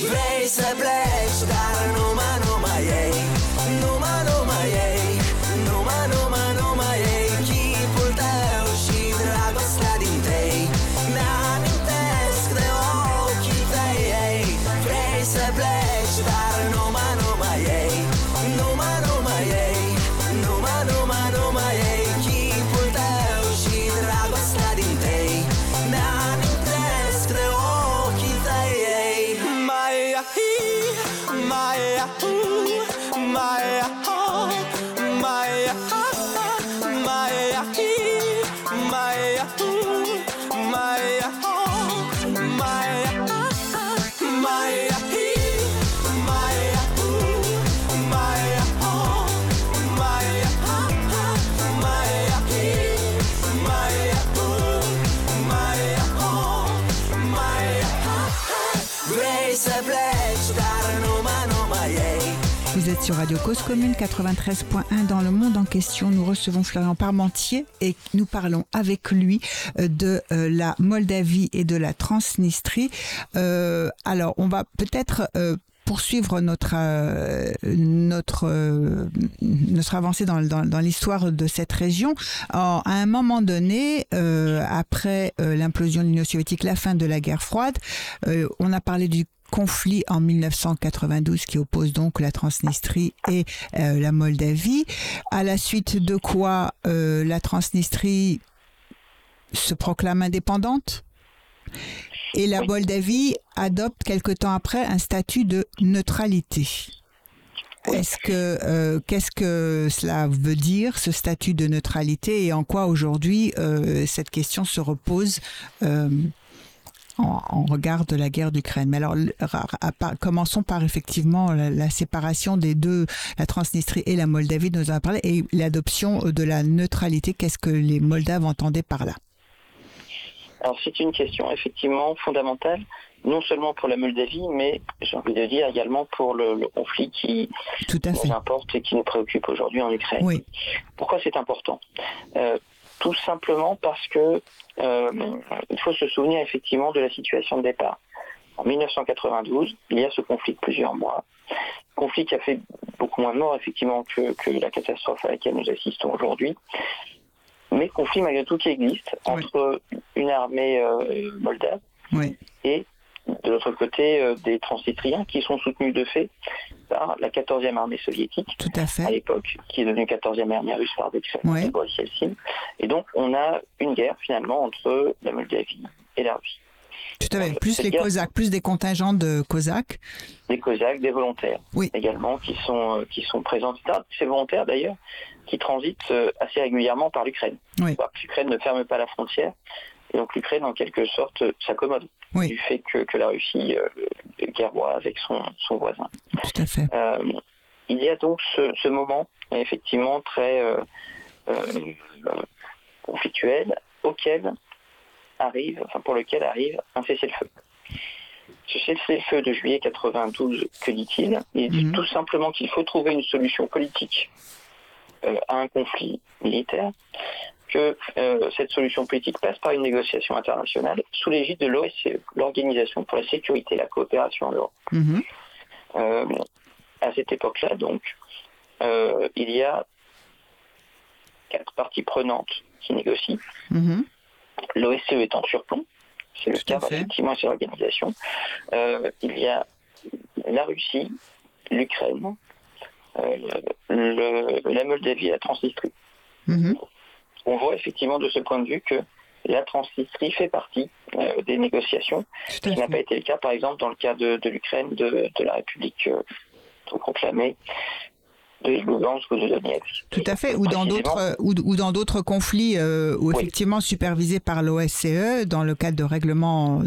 Vrei să pleci, dar nu mă, nu mai ei sur Radio Cause Commune 93.1 dans le monde en question. Nous recevons Florian Parmentier et nous parlons avec lui euh, de euh, la Moldavie et de la Transnistrie. Euh, alors, on va peut-être poursuivre notre notre notre avancée dans, l'histoire de cette région. À un moment donné, après l'implosion de l'Union soviétique, la fin de la guerre froide, on a parlé du conflit en 1992 qui oppose donc la Transnistrie et euh, la Moldavie, à la suite de quoi euh, la Transnistrie se proclame indépendante. Et la. Moldavie adopte quelque temps après un statut de neutralité. Est-ce que euh, qu'est-ce que cela veut dire ce statut de neutralité et en quoi aujourd'hui cette question se repose en, en regard de la guerre d'Ukraine. Mais alors, commençons par effectivement la, la séparation des deux, la Transnistrie et la Moldavie, nous avons parlé, et l'adoption de la neutralité. Qu'est-ce que les Moldaves entendaient par là? Alors c'est une question effectivement fondamentale, non seulement pour la Moldavie, mais j'ai envie de dire également pour le, le conflit qui Tout à fait. nous importe et qui nous préoccupe aujourd'hui en Ukraine. Oui. Pourquoi c'est important? Euh, Tout simplement parce que euh, il faut se souvenir effectivement de la situation de départ. En 1992, il y a ce conflit de plusieurs mois, conflit qui a fait beaucoup moins de morts effectivement que, que la catastrophe à laquelle nous assistons aujourd'hui, mais conflit malgré tout qui existe Oui. entre une armée euh, moldave Oui. et de l'autre côté euh, des transnistriens qui sont soutenus de fait par la 14e armée soviétique Tout à l'époque, qui est devenue 14e armée russe par Ouais. Et donc, on a une guerre finalement entre la Moldavie et la Russie. Tout à fait. Plus les guerre- Cosaques, plus des contingents de Cosaques. Des Cosaques, des volontaires Oui. également, qui sont, euh, qui sont présents. Ces volontaires d'ailleurs, qui transitent euh, assez régulièrement par l'Ukraine. Oui. L'Ukraine ne ferme pas la frontière. Et donc l'Ukraine, en quelque sorte, euh, s'accommode Oui. du fait que, que la Russie euh, guerroie avec son, son voisin. Tout à fait. Euh, il y a donc ce, ce moment effectivement très euh, euh, conflictuel auquel arrive, enfin pour lequel arrive un cessez-le-feu. Ce cessez-le-feu de juillet 92, que dit-il? Il dit Mhm. tout simplement qu'il faut trouver une solution politique euh, à un conflit militaire, que euh, cette solution politique passe par une négociation internationale sous l'égide de l'OSCE, l'Organisation pour la sécurité et la coopération en Europe. Mhm. Euh, à cette époque-là, donc, euh, il y a quatre parties prenantes qui négocient. Mhm. L'OSCE est en surplomb, c'est le cas effectivement de cette organisation. Euh, il y a la Russie, l'Ukraine, la Moldavie et la Transnistrie. Mhm. On voit effectivement de ce point de vue que la Transnistrie fait partie euh, des négociations, ce qui n'a pas été le cas par exemple dans le cas de, de l'Ukraine, de, de la République euh, proclamée de Lugansk ou de Donetsk. Tout à fait, ou dans d'autres ou, ou dans d'autres conflits euh, où Oui. effectivement supervisés par l'OSCE dans le cadre de règlements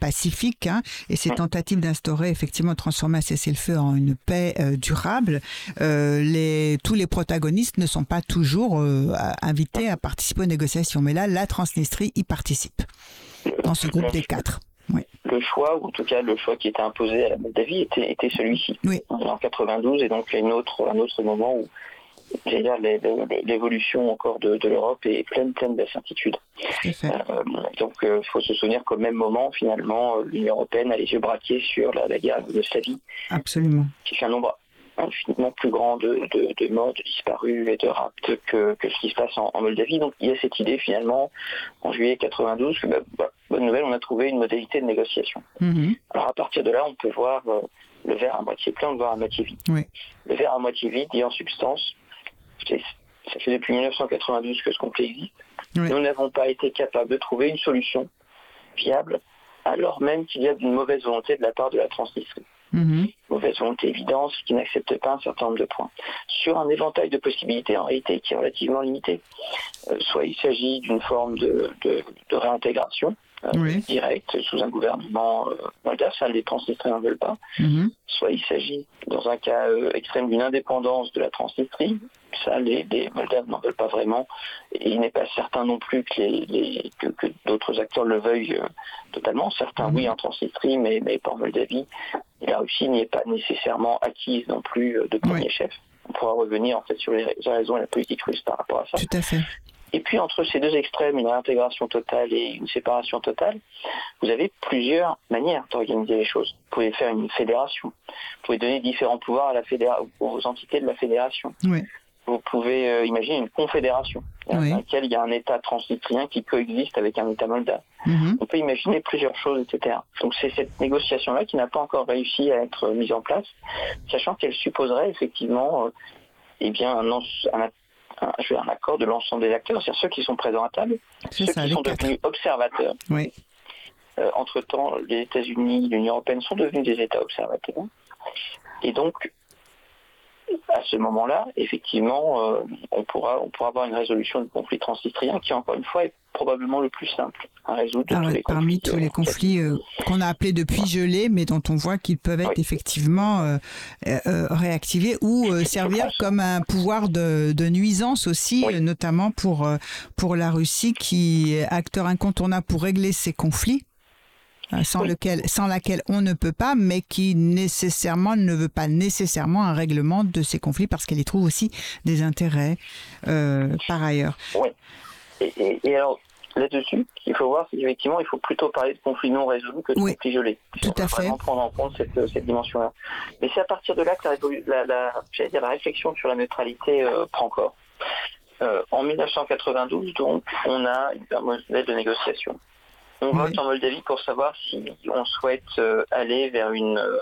pacifiques hein, et ces tentatives d'instaurer effectivement de transformer un cessez-le-feu en une paix euh, durable, euh, les, tous les protagonistes ne sont pas toujours euh, invités à participer aux négociations. Mais là, la Transnistrie y participe dans ce groupe des quatre. le choix, ou en tout cas le choix qui était imposé à la Moldavie, était, était celui-ci. Oui. En 92, et donc il y a une autre, un autre moment où dire, l'é- l'é- l'évolution encore de, de l'Europe est pleine, pleine d'incertitudes. À. Euh, donc il faut se souvenir qu'au même moment, finalement, euh, l'Union européenne a les yeux braqués sur la, la guerre de Yougoslavie, Absolument. qui fait un nombre infiniment plus grand de, de- de morts, de disparus et de raptes que, que ce qui se passe en, en Moldavie. Donc il y a cette idée finalement, en juillet 92, que bah, bah, bonne nouvelle, on a trouvé une modalité de négociation. Mhm. Alors à partir de là, on peut voir euh, le verre à moitié plein le verre à moitié vide. Oui. Le verre à moitié vide dit en substance, ça fait depuis 1992 que ce conflit existe. Oui. Nous n'avons pas été capables de trouver une solution viable, alors même qu'il y a une mauvaise volonté de la part de la Transnistrie. Mhm. Mauvaise volonté évidente qui n'accepte pas un certain nombre de points. Sur un éventail de possibilités en réalité qui est relativement limité. Euh, soit il s'agit d'une forme de, de- de réintégration Oui. directe sous un gouvernement euh, moldave, ça les Transnistriens ne veulent pas Mhm. soit il s'agit, dans un cas euh, extrême, d'une indépendance de la Transnistrie. Ça, les, les Moldaves n'en veulent pas vraiment. Et il n'est pas certain non plus que, les- les- que, que d'autres acteurs le veuillent euh, totalement. Certains, Mhm. oui, en Transnistrie, mais, mais pas en Moldavie. Et la Russie n'y est pas nécessairement acquise non plus euh, de premier Oui. chef. On pourra revenir en fait sur les les raisons et la politique russe par rapport à ça. Tout à fait. Et puis entre ces deux extrêmes, une réintégration totale et une séparation totale, vous avez plusieurs manières d'organiser les choses. Vous pouvez faire une fédération. Vous pouvez donner différents pouvoirs à la fédéra- aux entités de la fédération. Oui. Vous pouvez euh, imaginer une confédération Oui. dans laquelle il y a un État transnistrien qui coexiste avec un État moldave. Mhm. On peut imaginer plusieurs choses, etc. Donc c'est cette négociation-là qui n'a pas encore réussi à être mise en place, sachant qu'elle supposerait effectivement euh, eh bien, un, un, un- je veux un accord de l'ensemble des acteurs, c'est-à-dire ceux qui sont présents à table, ceux ça, qui sont quatre. devenus observateurs Oui. Euh, entre-temps, les États-Unis, l'Union européenne sont devenus des États observateurs. Et donc, à ce moment-là, effectivement, euh, on, pourra, on pourra avoir une résolution du conflit transnistrien qui, encore une fois, est probablement le plus simple à résoudre de Ah tous les parmi conflits. tous les euh, conflits euh, qu'on a appelés depuis gelés, mais dont on voit qu'ils peuvent être Oui. effectivement euh, euh, réactivés ou servir comme un pouvoir de, de nuisance aussi, Oui. notamment pour, pour la Russie qui est acteur incontournable pour régler ces conflits. Euh, Sans, Oui. lequel, sans laquelle on ne peut pas, mais qui nécessairement ne veut pas nécessairement un règlement de ces conflits parce qu'elle y trouve aussi des intérêts euh, par ailleurs. Et, et- et alors, là-dessus, qu'il faut voir, c'est qu'effectivement, il faut plutôt parler de conflits non résolus que de Oui, conflits gelés. Tout à fait. vraiment prendre en compte cette, cette dimension-là. Mais c'est à partir de là que la, résolu- la, la- j'allais dire, la réflexion sur la neutralité euh, prend corps. Euh, en 1992, donc, on a un modèle de négociation. On Oui. vote en Moldavie pour savoir si on souhaite euh, aller vers une euh,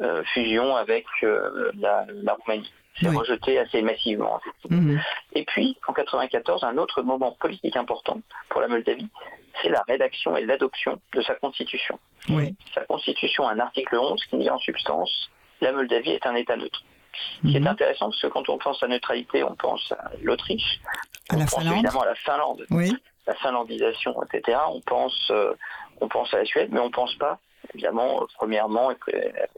euh, fusion avec la, la Roumanie. C'est Oui. rejeté assez massivement. Mhm. Et puis, en 94, un autre moment politique important pour la Moldavie, c'est la rédaction et l'adoption de sa constitution. Oui. Sa constitution a un article 11 qui dit en substance la Moldavie est un État neutre. Ce qui est Mhm. intéressant parce que quand on pense à neutralité, on pense à l'Autriche, À on la pense Finlande. évidemment à la Finlande, Oui. La finlandisation, etc. On pense, euh, on pense à la Suède, mais on pense pas, évidemment, euh, premièrement,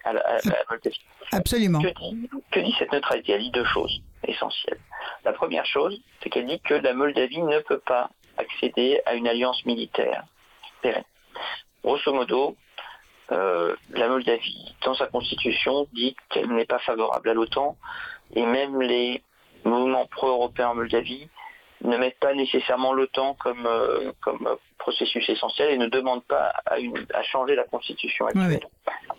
à la, à la Moldavie. Absolument. Que dit, que dit cette neutralité? Elle dit deux choses essentielles. La première chose, c'est qu'elle dit que la Moldavie ne peut pas accéder à une alliance militaire pérenne. Grosso modo, euh, la Moldavie, dans sa constitution, dit qu'elle n'est pas favorable à l'OTAN, et même les mouvements pro-européens en Moldavie ne mettent pas nécessairement l'OTAN comme, euh, comme processus essentiel et ne demandent pas à, une- à changer la constitution actuelle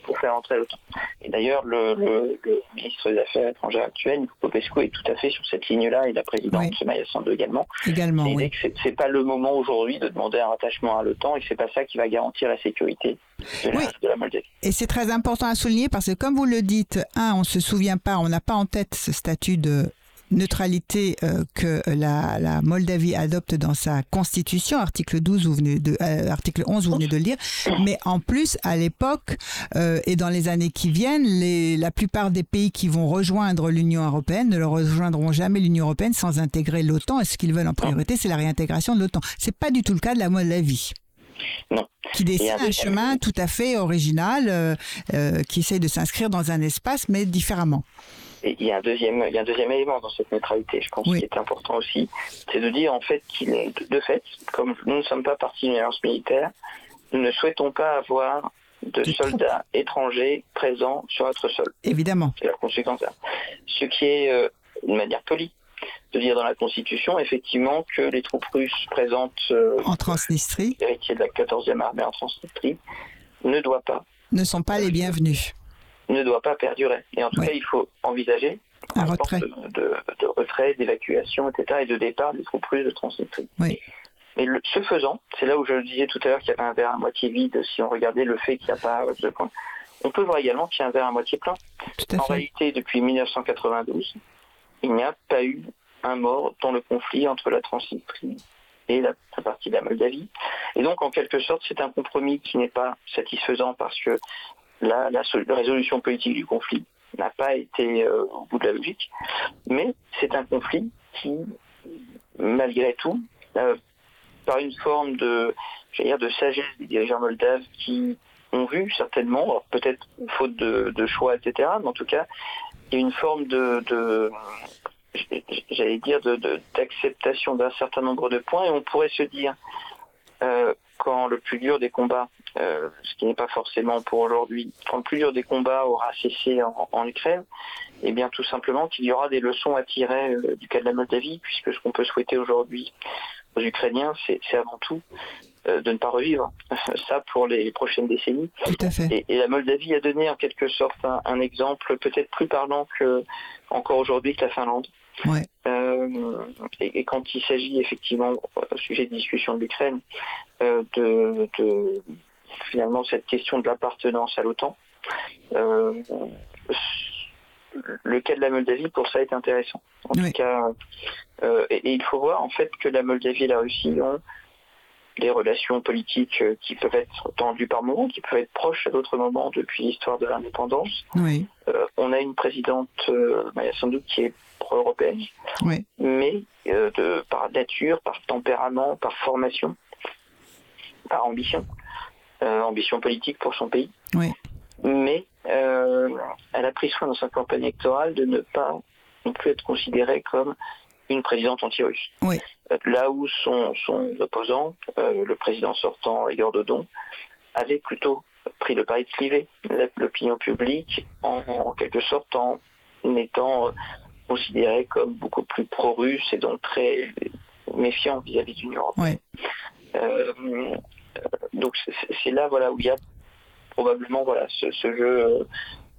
pour faire entrer l'OTAN. Et d'ailleurs, le, le- le ministre des Affaires étrangères actuel, Nico Popescu, est tout à fait sur cette ligne-là, et la présidente Oui. Maya Sandu également. Également, oui. c'est- pas le moment aujourd'hui de demander un rattachement à l'OTAN et c'est pas ça qui va garantir la sécurité de la, Oui. de la Moldavie. Et c'est très important à souligner parce que comme vous le dites, un, on se souvient pas, on n'a pas en tête ce statut de neutralité euh, que la, la Moldavie adopte dans sa constitution, article 12, vous venez de, euh, article 11, vous venez de le lire. Mais en plus, à l'époque euh, et dans les années qui viennent, les, la plupart des pays qui vont rejoindre l'Union européenne ne le rejoindront jamais l'Union européenne sans intégrer l'OTAN. Et ce qu'ils veulent en priorité, c'est la réintégration de l'OTAN. C'est pas du tout le cas de la Moldavie Non. qui dessine un chemin tout à fait original, euh, euh, qui essaye de s'inscrire dans un espace, mais différemment. Et il y a un deuxième, il y a un deuxième élément dans cette neutralité, je pense, Oui. qui est important aussi, c'est de dire en fait qu'il est, de fait, comme nous ne sommes pas partie d'une alliance militaire, nous ne souhaitons pas avoir de soldats étrangers présents sur notre sol. Évidemment. C'est la conséquence. là. Ce qui est euh, une manière polie de dire dans la Constitution, effectivement, que les troupes russes présentes, euh, En Transnistrie, héritiers de la 14e armée en Transnistrie, ne doit pas, ne sont pas les bienvenus. Ne doit pas perdurer. Et en tout cas, il faut envisager Un un retrait. de, de- de retrait, d'évacuation, etc., et de départ des troupes russes de Transnistrie. Oui. Mais le- ce faisant, c'est là où je le disais tout à l'heure qu'il y avait un verre à moitié vide, si on regardait le fait qu'il n'y a pas de point. On peut voir également qu'il y a un verre à moitié plein. En fait. réalité, depuis 1992, il n'y a pas eu un mort dans le conflit entre la Transnistrie et la, la partie de la Moldavie. Et donc, en quelque sorte, c'est un compromis qui n'est pas satisfaisant parce que la, la sol- la résolution politique du conflit n'a pas été euh, au bout de la logique. Mais c'est un conflit qui, malgré tout, euh, par une forme de, dire, de sagesse des dirigeants moldaves qui ont vu certainement, peut-être faute de, choix, etc., mais en tout cas, il y a une forme de, j'allais dire, d'acceptation d'un certain nombre de points, et on pourrait se dire, euh, quand le plus dur des combats, euh, ce qui n'est pas forcément pour aujourd'hui, quand le plus dur des combats aura cessé en, en Ukraine, eh bien tout simplement qu'il y aura des leçons à tirer euh, du cas de la Moldavie, puisque ce qu'on peut souhaiter aujourd'hui aux Ukrainiens, c'est c'est avant tout euh, de ne pas revivre ça pour les prochaines décennies. Tout à fait. Et, et la Moldavie a donné en quelque sorte un, un exemple peut-être plus parlant que encore aujourd'hui que la Finlande. Ouais. Euh, et, et quand il s'agit effectivement, au sujet de discussion de l'Ukraine, euh, de, de finalement cette question de l'appartenance à l'OTAN, euh, le cas de la Moldavie pour ça est intéressant. En Oui. tout cas, euh, et, et il faut voir en fait que la Moldavie et la Russie ont les relations politiques euh, qui peuvent être tendues par moments, qui peuvent être proches à d'autres moments depuis l'histoire de l'indépendance. Oui, Euh, on a une présidente, euh, Maya Sandu, qui est pro-européenne, oui, mais euh, de, par nature, par tempérament, par formation, par ambition, ambition politique pour son pays. oui, Mais elle a pris soin dans sa campagne électorale de ne pas non plus être considérée comme une présidente anti-russe. Oui. Euh, Là où son, son opposant, euh, le président sortant Igor Dodon, avait plutôt pris le pari de cliver l'opinion publique en, en quelque sorte en étant euh, considéré comme beaucoup plus pro-russe et donc très méfiant vis-à-vis de l'Union européenne. oui. Euh, donc c'est- là voilà où il y a probablement voilà ce, ce jeu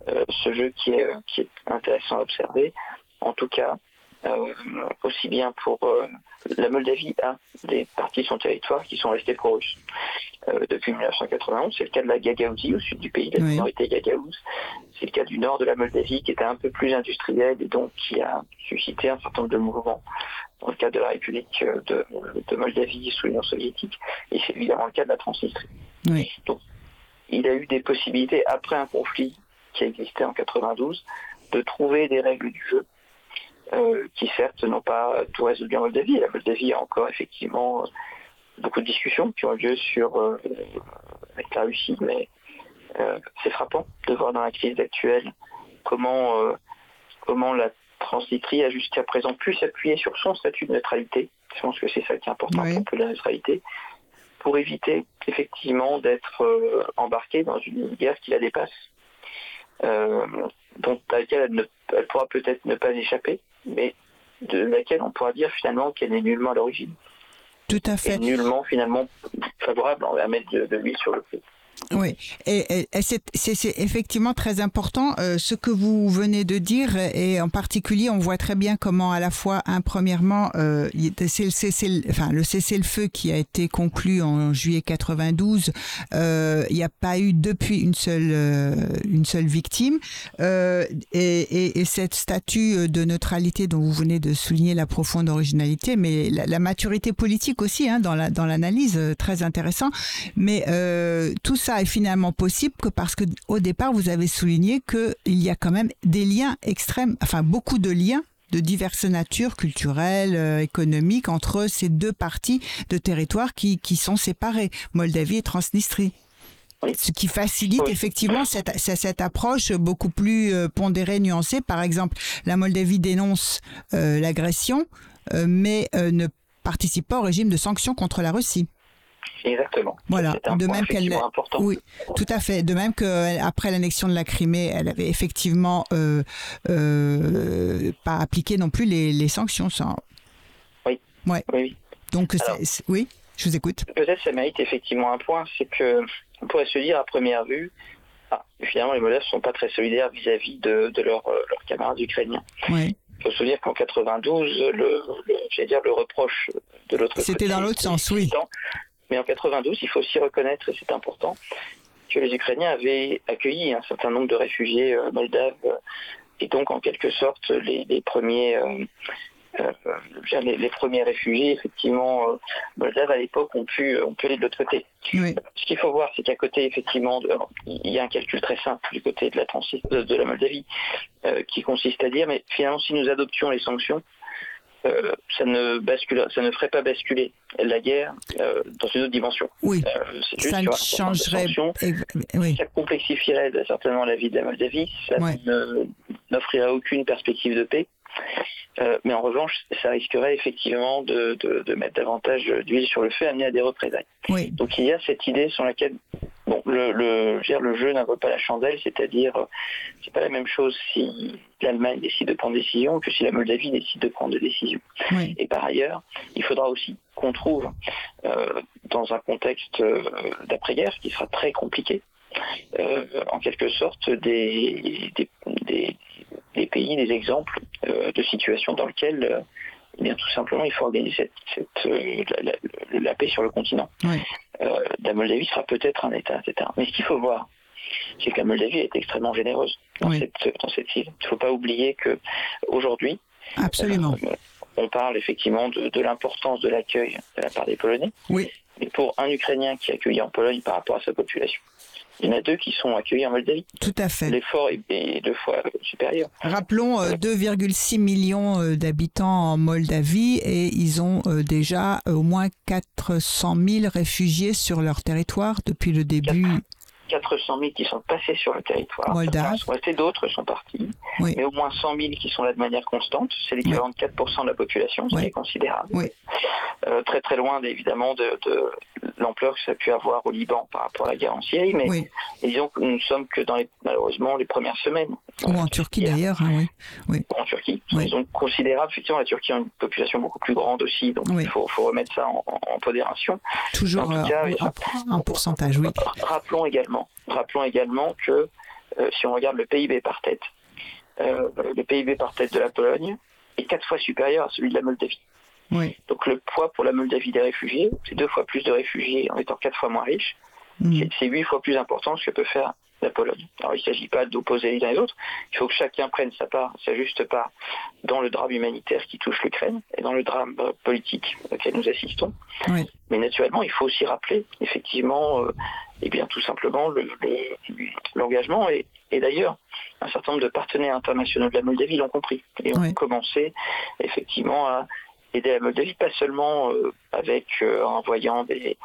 euh, ce jeu qui est qui est intéressant à observer. En tout cas, euh, aussi bien pour euh, la Moldavie a des parties de son territoire qui sont restées pro-russes euh, depuis 1991. C'est le cas de la Gagaouzie au sud du pays, la Oui. minorité gagaouze. C'est le cas du nord de la Moldavie qui était un peu plus industriel et donc qui a suscité un certain nombre de mouvements dans le cadre de la République euh, de, de Moldavie sous l'Union soviétique. Et c'est évidemment le cas de la Transnistrie. Oui. Donc, il a eu des possibilités, après un conflit qui a existé en 92, de trouver des règles du jeu euh, qui certes n'ont pas tout résolu en Moldavie. La Moldavie a encore effectivement beaucoup de discussions qui ont lieu sur euh, avec la Russie, mais euh, c'est frappant de voir dans la crise actuelle comment euh, comment la Transnistrie a jusqu'à présent pu s'appuyer sur son statut de neutralité. Je pense que c'est ça qui est important Oui. pour la neutralité pour éviter effectivement d'être euh, embarquée dans une guerre qui la dépasse, euh, dont à laquelle elle, ne, elle pourra peut-être ne pas échapper, mais de laquelle on pourra dire finalement qu'elle n'est nullement à l'origine, Tout à et fait. nullement finalement favorable à mettre de, de l'huile sur le feu. Oui, et, c'est effectivement très important euh, ce que vous venez de dire, et en particulier, on voit très bien comment à la fois, un, premièrement, euh, c'est le cessez-le-feu qui a été conclu en juillet 92. euh, Il n'y a pas eu depuis une seule euh, une seule victime, et, et, et cette statut de neutralité dont vous venez de souligner la profonde originalité, mais la, maturité politique aussi hein, dans la dans l'analyse, très intéressant. Mais tout ça est finalement possible que parce que au départ vous avez souligné que il y a quand même des liens extrêmes, enfin beaucoup de liens de diverses natures culturelles, euh, économiques entre ces deux parties de territoire qui, qui sont séparées, Moldavie et Transnistrie. Oui. Ce qui facilite Oui. effectivement cette, cette, approche beaucoup plus euh, pondérée, nuancée. Par exemple, la Moldavie dénonce euh, l'agression, euh, mais ne participe pas au régime de sanctions contre la Russie. Exactement. Voilà. Un De point même qu'elle important. oui, tout à fait. De même qu'après l'annexion de la Crimée, elle avait effectivement euh, euh, pas appliqué non plus les, les sanctions. Ça. Oui. Ouais. Oui, oui. Donc, Alors- oui, je vous écoute. Peut-être ça mérite effectivement un point, c'est que on pourrait se dire à première vue, ah, finalement les Moldaves ne sont pas très solidaires vis-à-vis de, de leurs euh, camarades ukrainiens. Oui. Il faut se souvenir qu'en 92, le, le- dire le reproche de l'autre côté. C'était dans l'autre sens, oui. Mais en 92, il faut aussi reconnaître, et c'est important, que les Ukrainiens avaient accueilli un certain nombre de réfugiés euh, moldaves, euh, et donc en quelque sorte les, les premiers, euh, euh, les, les premiers réfugiés effectivement moldaves à l'époque ont pu, ont pu aller de l'autre côté. Oui. Ce qu'il faut voir, c'est qu'à côté, effectivement, de- alors, il y a un calcul très simple du côté de la, de, de la Moldavie, qui consiste à dire, mais finalement, si nous adoptions les sanctions, euh, ça ne bascule, ça ne ferait pas basculer la guerre euh, dans une autre dimension. Oui. Euh, c'est juste Ça ne changerait. Oui. Ça complexifierait certainement la vie de la Moldavie, ça Ouais. n'offrirait aucune perspective de paix. Euh, mais en revanche, ça risquerait effectivement de, de- de mettre davantage d'huile sur le feu, amener à des représailles. Oui. Donc il y a cette idée sur laquelle bon, le, le, je veux dire, le jeu n'invoque pas la chandelle, c'est-à-dire euh, c'est pas la même chose si l'Allemagne décide de prendre des décisions que si la Moldavie décide de prendre des décisions. Oui. Et par ailleurs, il faudra aussi qu'on trouve euh, dans un contexte d'après-guerre qui sera très compliqué, euh, en quelque sorte des, des, des- des pays, des exemples euh, de situations dans lesquelles euh, eh bien, tout simplement il faut organiser cette, cette, euh, la, la- la paix sur le continent. Oui. Euh, la Moldavie sera peut-être un État, etc. Mais ce qu'il faut voir, c'est que la Moldavie est extrêmement généreuse dans, Oui. cette, dans cette île. Il ne faut pas oublier que aujourd'hui, Absolument. euh, on parle effectivement de, de l'importance de l'accueil de la part des Polonais. Oui. et pour un Ukrainien qui est accueilli en Pologne par rapport à sa population. Il y en a deux qui sont accueillis en Moldavie. Tout à fait. L'effort est, est deux fois supérieur. Rappelons euh, 2,6 millions euh, d'habitants en Moldavie et ils ont euh, déjà euh, au moins 400 000 réfugiés sur leur territoire depuis le début. 400 000 qui sont passés sur le territoire. Moldave. Sont restés, d'autres sont partis. Oui. Mais au moins 100 000 qui sont là de manière constante. C'est l'équivalent de 4% de la population, ce Oui. qui est considérable. Oui. Euh, très très loin évidemment de, de l'ampleur que ça a pu avoir au Liban par rapport à la guerre en Syrie. Mais Oui. disons que nous ne sommes que dans les, malheureusement les premières semaines. Ou en Turquie d'ailleurs, hein, oui. en Turquie. Oui. Ils sont considérables. Effectivement, la Turquie a une population beaucoup plus grande aussi, donc Oui. il faut, faut remettre ça en, en. Toujours En tout cas, euh, oui. en, en pourcentage, oui. Rappelons également, rappelons également que euh, si on regarde le PIB par tête, euh, le PIB par tête de la Pologne est quatre fois supérieur à celui de la Moldavie. Oui. Donc le poids pour la Moldavie des réfugiés, c'est deux fois plus de réfugiés en étant quatre fois moins riche. Mm. C'est- C'est huit fois plus important que ce que peut faire la Pologne. Alors il ne s'agit pas d'opposer les uns les autres. Il faut que chacun prenne sa part, sa juste part, dans le drame humanitaire qui touche l'Ukraine et dans le drame euh, politique auquel nous assistons. Oui. Mais naturellement, il faut aussi rappeler, effectivement, euh, eh bien, tout simplement, le- le- l'engagement. et, et d'ailleurs, un certain nombre de partenaires internationaux de la Moldavie l'ont compris et ont Oui. commencé, effectivement, à aider la Moldavie, pas seulement euh, avec euh, en envoyant des,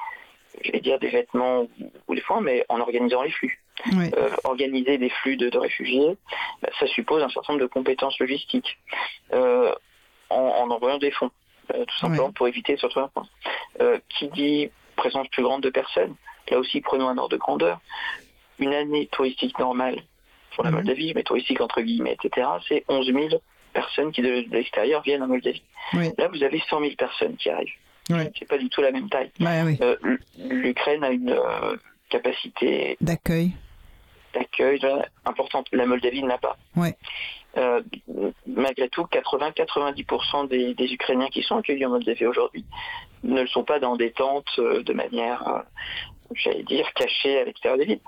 je vais dire, des vêtements ou, ou des foins, mais en organisant les flux. Oui. Euh, organiser des flux de, de réfugiés, bah, ça suppose un certain nombre de compétences logistiques euh, en, en envoyant des fonds, euh, tout simplement Ouais. pour éviter surtout un point. Qui dit présence plus grande de personnes, là aussi prenons un ordre de grandeur. Une année touristique normale pour la Mhm. Moldavie, mais touristique entre guillemets, etc., c'est 11 000 personnes qui de, l'extérieur viennent en Moldavie. Oui. Là, vous avez 100 000 personnes qui arrivent. Oui. C'est pas du tout la même taille. Ouais, oui. Euh, L'Ukraine a une euh, capacité D'accueil. d'accueil importante. La Moldavie ne l'a pas. Ouais. Euh, malgré tout, 80-90% des, des Ukrainiens qui sont accueillis en Moldavie aujourd'hui ne le sont pas dans des tentes euh, de manière, euh, j'allais dire, cachée à l'extérieur des villes.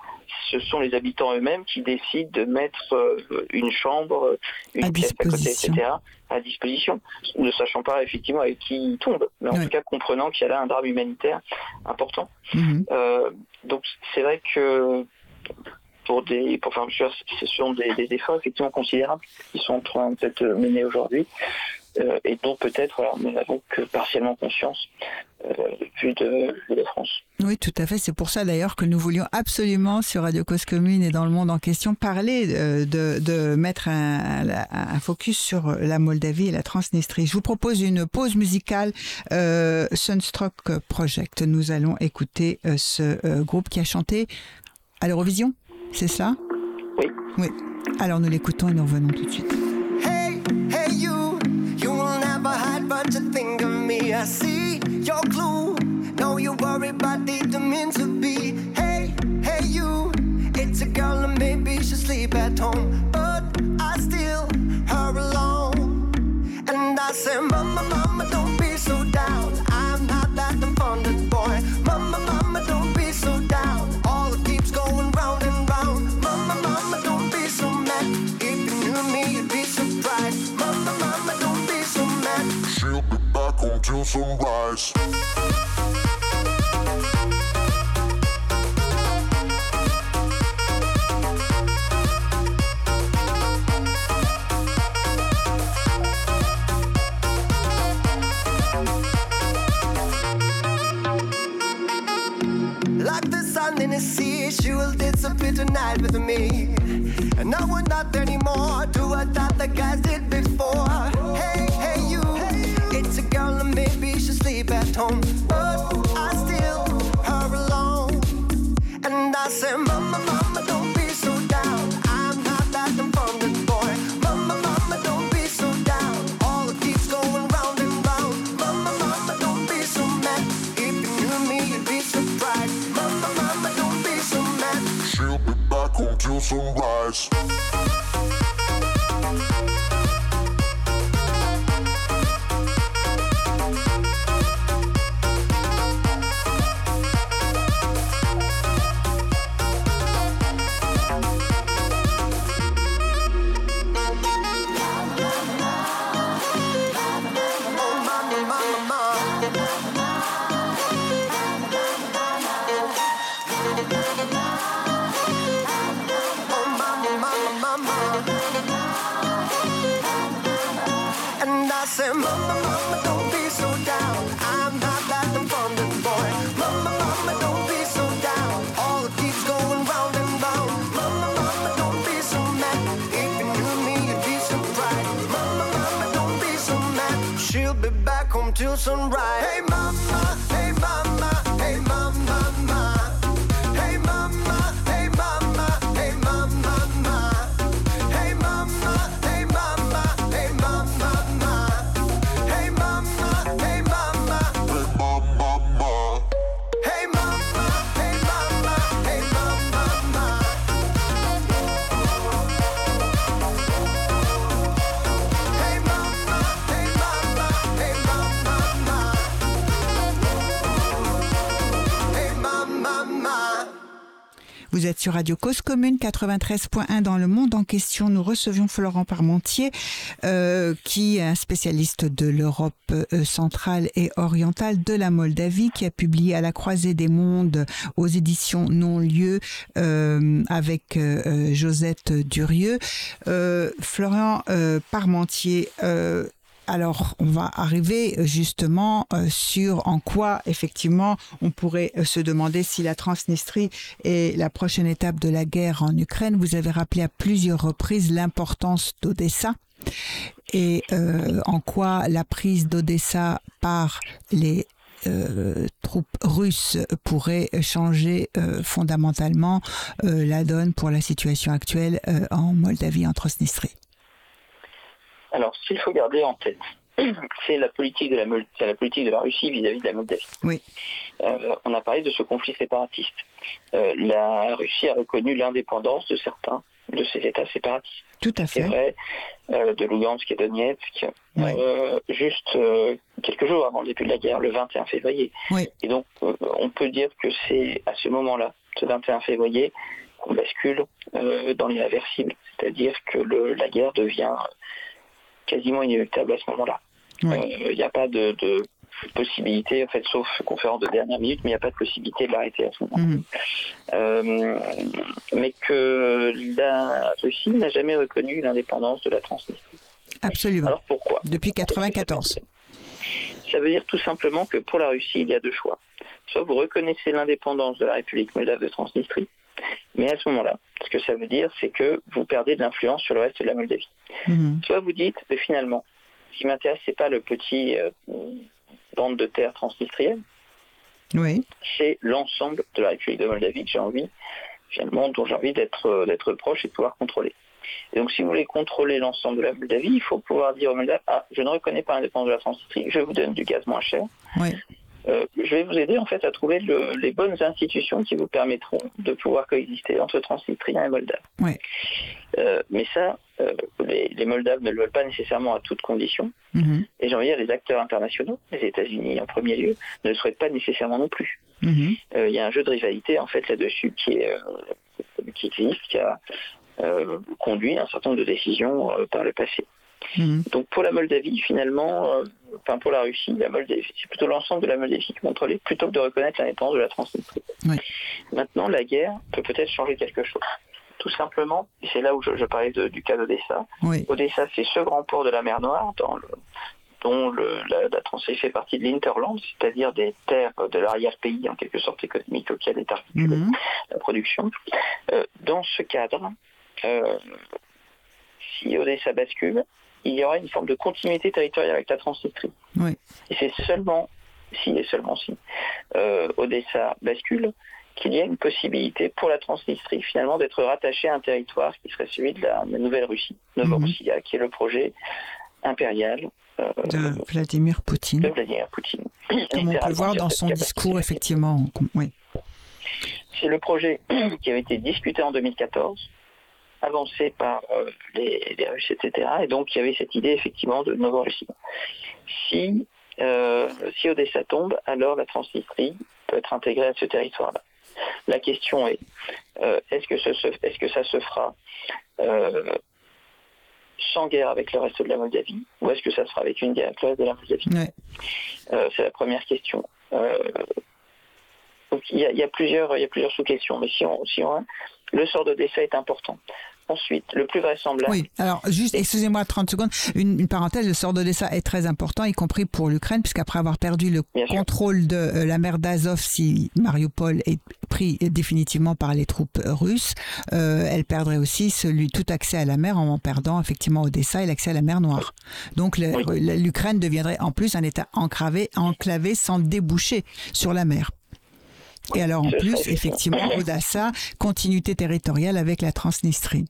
Ce sont les habitants eux-mêmes qui décident de mettre euh, une chambre, une À pièce à côté, etc., à disposition, ne sachant pas effectivement avec qui ils tombent, mais en tout cas comprenant qu'il y a là un drame humanitaire important. Mhm. Euh, donc c'est vrai que pour des, pour, enfin, veux dire, ce sont des, des efforts effectivement considérables qui sont en train d'être menés aujourd'hui euh, et dont peut-être nous n'avons que partiellement conscience euh, vu de, de la France. Oui, tout à fait. C'est pour ça d'ailleurs que nous voulions absolument sur Radio Cause Commune et dans le monde en question parler euh, de, de mettre un, un- un focus sur la Moldavie et la Transnistrie. Je vous propose une pause musicale euh, Sunstroke Project. Nous allons écouter euh, ce euh, groupe qui a chanté à l'Eurovision. C'est ça Oui. Oui. Alors nous l'écoutons et nous revenons tout de suite. Hey, hey, you, you will never hide, but you think of me. I see your clue. No, you worry about the mean to be. Hey, hey, you, it's a girl and maybe she sleep at home, but I still her alone. And I say, Mama, Mama, don't be so down. I'm not that unfunded boy. Mama, Mama, don't be so down. All it keeps going round and round. Mama, Mama, don't be so mad. If you knew me, you'd be surprised. Until sunrise. March. Sunrise. Vous êtes sur Radio Cause Commune 93.1 dans le monde en question. Nous recevions Florent Parmentier, euh, qui est un spécialiste de l'Europe euh, centrale et orientale, de la Moldavie, qui a publié à la croisée des mondes aux éditions Non-Lieu euh, avec Josette Durieux. Florent Parmentier, alors, on va arriver euh, justement euh, sur en quoi, effectivement, on pourrait euh, se demander si la Transnistrie est la prochaine étape de la guerre en Ukraine. Vous avez rappelé à plusieurs reprises l'importance d'Odessa et en quoi la prise d'Odessa par les troupes russes pourrait changer fondamentalement la donne pour la situation actuelle en Moldavie, en Transnistrie. Alors, ce qu'il faut garder en tête, c'est la politique de la, Mol- c'est la politique de la Russie vis-à-vis de la Moldavie. Oui. Euh, on a parlé de ce conflit séparatiste. Euh, la Russie a reconnu l'indépendance de certains de ces États séparatistes. Tout à C'est fait. vrai, euh, de Lugansk et Donetsk, Oui. juste quelques jours avant le début de la guerre, le 21 février. Oui. Et donc, on peut dire que c'est à ce moment-là, ce 21 février, qu'on bascule dans l'irréversible. C'est-à-dire que le- la guerre devient quasiment inéluctable à ce moment-là. Euh, Il n'y a pas de, de possibilité, en fait, sauf conférence de dernière minute, mais il n'y a pas de possibilité de l'arrêter à ce moment-là. Mhm. Euh, mais que la Russie n'a jamais reconnu l'indépendance de la Transnistrie. Absolument. Alors pourquoi? Depuis 94. Ça veut dire tout simplement que pour la Russie, il y a deux choix. Soit vous reconnaissez l'indépendance de la République moldave de Transnistrie, mais à ce moment-là, ce que ça veut dire, c'est que vous perdez de l'influence sur le reste de la Moldavie. Mhm. Soit vous dites, mais finalement, ce qui m'intéresse, c'est pas le petit euh, bande de terre transnistrienne, Oui. c'est l'ensemble de la République de Moldavie que j'ai envie, finalement, dont j'ai envie d'être euh, d'être proche et de pouvoir contrôler. Et donc, si vous voulez contrôler l'ensemble de la Moldavie, il faut pouvoir dire aux Moldaves, ah, je ne reconnais pas l'indépendance de la Transnistrie, je vous donne du gaz moins cher. Oui. Euh, je vais vous aider en fait à trouver le- les bonnes institutions qui vous permettront de pouvoir coexister entre Transnistriens et Moldaves. Ouais. Euh, mais ça, euh, les, les Moldaves ne le veulent pas nécessairement à toutes conditions. Mhm. Et j'ai envie de dire, les acteurs internationaux, les États-Unis en premier lieu, ne le souhaitent pas nécessairement non plus. Mhm. Il y a un jeu de rivalité en fait là-dessus qui est qui existe, qui a conduit à un certain nombre de décisions par le passé. Mhm. Donc pour la Moldavie, finalement, euh, enfin pour la Russie, la Moldavie, c'est plutôt l'ensemble de la Moldavie qui contrôlait, plutôt que de reconnaître l'indépendance de la Transnistrie. Oui. Maintenant, la guerre peut peut-être changer quelque chose. Tout simplement, et c'est là où je, je parlais de- du cas d'Odessa. Oui. Odessa, c'est ce grand port de la mer Noire dans le- dont le- la, la Transnistrie fait partie de l'Interland, c'est-à-dire des terres de l'arrière-pays en quelque sorte économique auquel est articulée Mhm. la production. Euh, dans ce cadre, euh, si Odessa bascule, il y aura une forme de continuité territoriale avec la Transnistrie. Oui. Et c'est seulement si et seulement si euh, Odessa bascule qu'il y a une possibilité pour la Transnistrie finalement d'être rattachée à un territoire qui serait celui de la, la Nouvelle-Russie, Novorossia, qui est le projet impérial euh, De Vladimir de Poutine. Vladimir Poutine. Comme on peut le voir dans son discours, effectivement. Oui. C'est le projet qui avait été discuté en 2014, avancé par euh, les, les Russes, etc. Et donc il y avait cette idée effectivement de Novorussie. Si, euh, si Odessa tombe, alors la Transnistrie peut être intégrée à ce territoire-là. La question est, euh, est-ce que, ce est-ce que ça se fera sans guerre avec le reste de la Moldavie ou est-ce que ça se fera avec une guerre avec le reste de la Moldavie? Ouais. c'est la première question. Donc il y a plusieurs, y a plusieurs sous-questions, mais si on, si on, le sort d'Odessa est important. Ensuite, le plus vraisemblable. Oui, alors juste, excusez-moi 30 secondes, une, une parenthèse, le sort d'Odessa est très important, y compris pour l'Ukraine, puisqu'après avoir perdu le Bien sûr. contrôle de euh, la mer d'Azov, si Mariupol est pris définitivement par les troupes russes, euh, elle perdrait aussi celui, tout accès à la mer en perdant effectivement Odessa et l'accès à la mer Noire. Donc Oui. l'Ukraine deviendrait en plus un État enclavé, enclavé sans déboucher sur la mer. Et alors en plus, effectivement, Odessa, continuité territoriale avec la Transnistrie.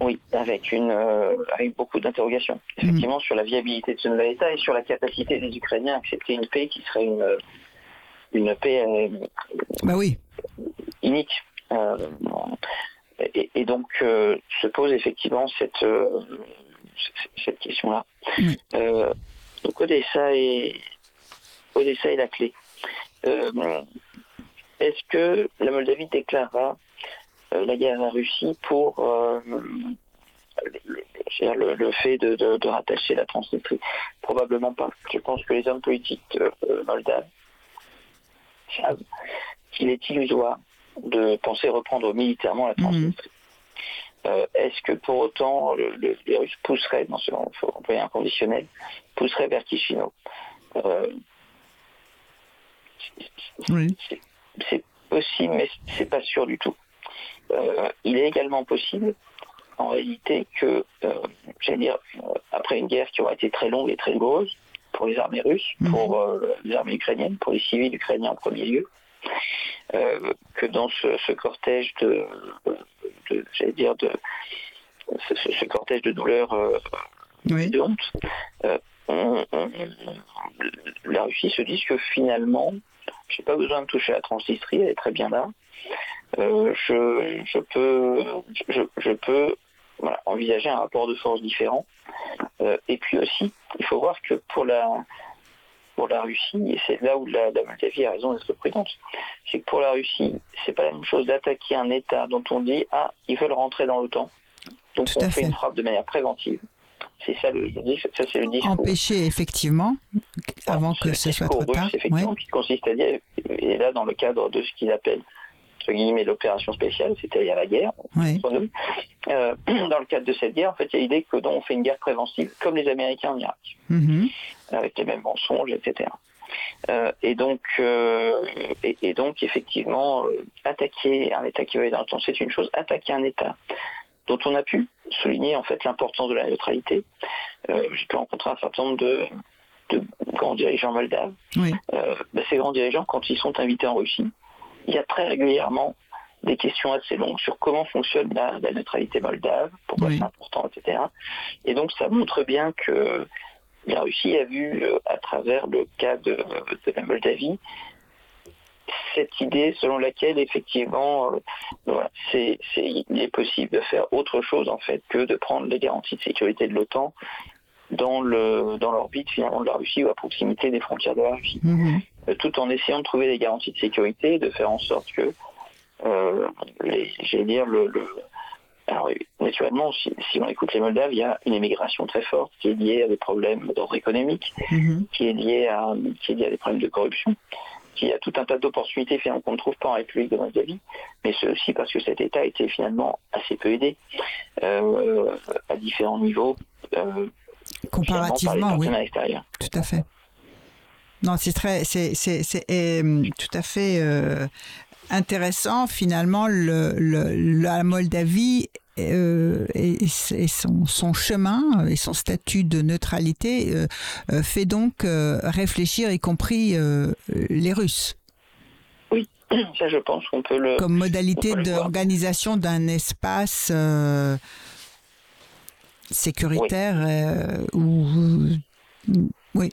Oui, avec une euh, avec beaucoup d'interrogations, effectivement, sur la viabilité de ce nouvel État et sur la capacité des Ukrainiens à accepter une paix qui serait une une paix euh, Bah oui. unique. Euh, et, et donc euh, se pose effectivement cette cette question-là. Euh, donc Odessa est Odessa est la clé. Est-ce que la Moldavie déclarera euh, la guerre à la Russie pour euh, le, fait de, de- de rattacher la Transnistrie Probablement pas. Je pense que les hommes politiques euh, moldaves savent qu'il est illusoire de penser reprendre militairement la Transnistrie. Euh, Est-ce que pour autant le- le- les Russes pousseraient, dans ce il faut employer un conditionnel, pousseraient vers Chisinau Euh, Oui. C'est- possible, mais c'est pas sûr du tout. Euh, il est également possible, en réalité, que, euh, j'allais dire, euh, après une guerre qui aura été très longue et très douloureuse pour les armées russes, Mhm. pour euh, les armées ukrainiennes, pour les civils ukrainiens en premier lieu, que dans ce, ce cortège de, de j'allais dire, de ce, cortège de douleur Oui. de honte, on- on- la Russie se dit que finalement, j'ai pas besoin de toucher la Transnistrie, elle est très bien là. Euh, je, je peux, je, je peux voilà, envisager un rapport de force différent. Euh, et puis aussi, il faut voir que pour la, pour la Russie, et c'est là où la, la Moldavie a raison d'être prudente, c'est que pour la Russie, c'est pas la même chose d'attaquer un État dont on dit ah ils veulent rentrer dans l'OTAN, donc Tout on fait. une frappe de manière préventive. C'est ça le, ça c'est le discours. Empêcher effectivement, avant que ce soit trop discours tard. russe, effectivement, Ouais. qui consiste à dire, et là dans le cadre de ce qu'il appelle entre guillemets l'opération spéciale, c'est-à-dire la guerre, Ouais. entre nous, euh, dans le cadre de cette guerre, en fait, il y a l'idée que donc, on fait une guerre préventive comme les Américains en Irak, Mhm. avec les mêmes mensonges, etc. Euh, et donc, euh, et, et donc effectivement, euh, attaquer un État qui va aller dans le temps, c'est une chose. Attaquer un État dont on a pu souligner en fait l'importance de la neutralité. Euh, J'ai pu rencontrer un certain nombre de, de grands dirigeants moldaves. Oui. Euh, bah, ces grands dirigeants, quand ils sont invités en Russie, il y a très régulièrement des questions assez longues sur comment fonctionne la, la neutralité moldave, pourquoi Oui. c'est important, etc. Et donc ça montre bien que la Russie a vu, euh, à travers le cas de, de la Moldavie, cette idée selon laquelle effectivement euh, voilà, c'est, c'est- il est possible de faire autre chose en fait que de prendre les garanties de sécurité de l'OTAN dans le dans l'orbite finalement de la Russie ou à proximité des frontières de la Russie Mhm. euh, tout en essayant de trouver des garanties de sécurité et de faire en sorte que, euh, les, j'allais dire, le, le- alors naturellement, si, si on écoute les Moldaves, il y a une émigration très forte qui est liée à des problèmes d'ordre économique, Mhm. qui est liée à, qui est liée à des problèmes de corruption, qui a tout un tas d'opportunités qu'on ne trouve pas en République de Moldavie, mais c'est aussi parce que cet État a été finalement assez peu aidé euh, à différents niveaux. euh, finalement, par les Comparativement, oui. extérieurs. Tout à fait. Non, c'est très, c'est, c'est, c'est euh, tout à fait euh, intéressant. Finalement, le, le- la Moldavie euh, et, et son, son chemin et son statut de neutralité euh, euh, fait donc euh, réfléchir, y compris euh, les Russes, Ça, je pense qu'on peut le. comme modalité d'organisation d'un espace euh, sécuritaire euh, où, oui.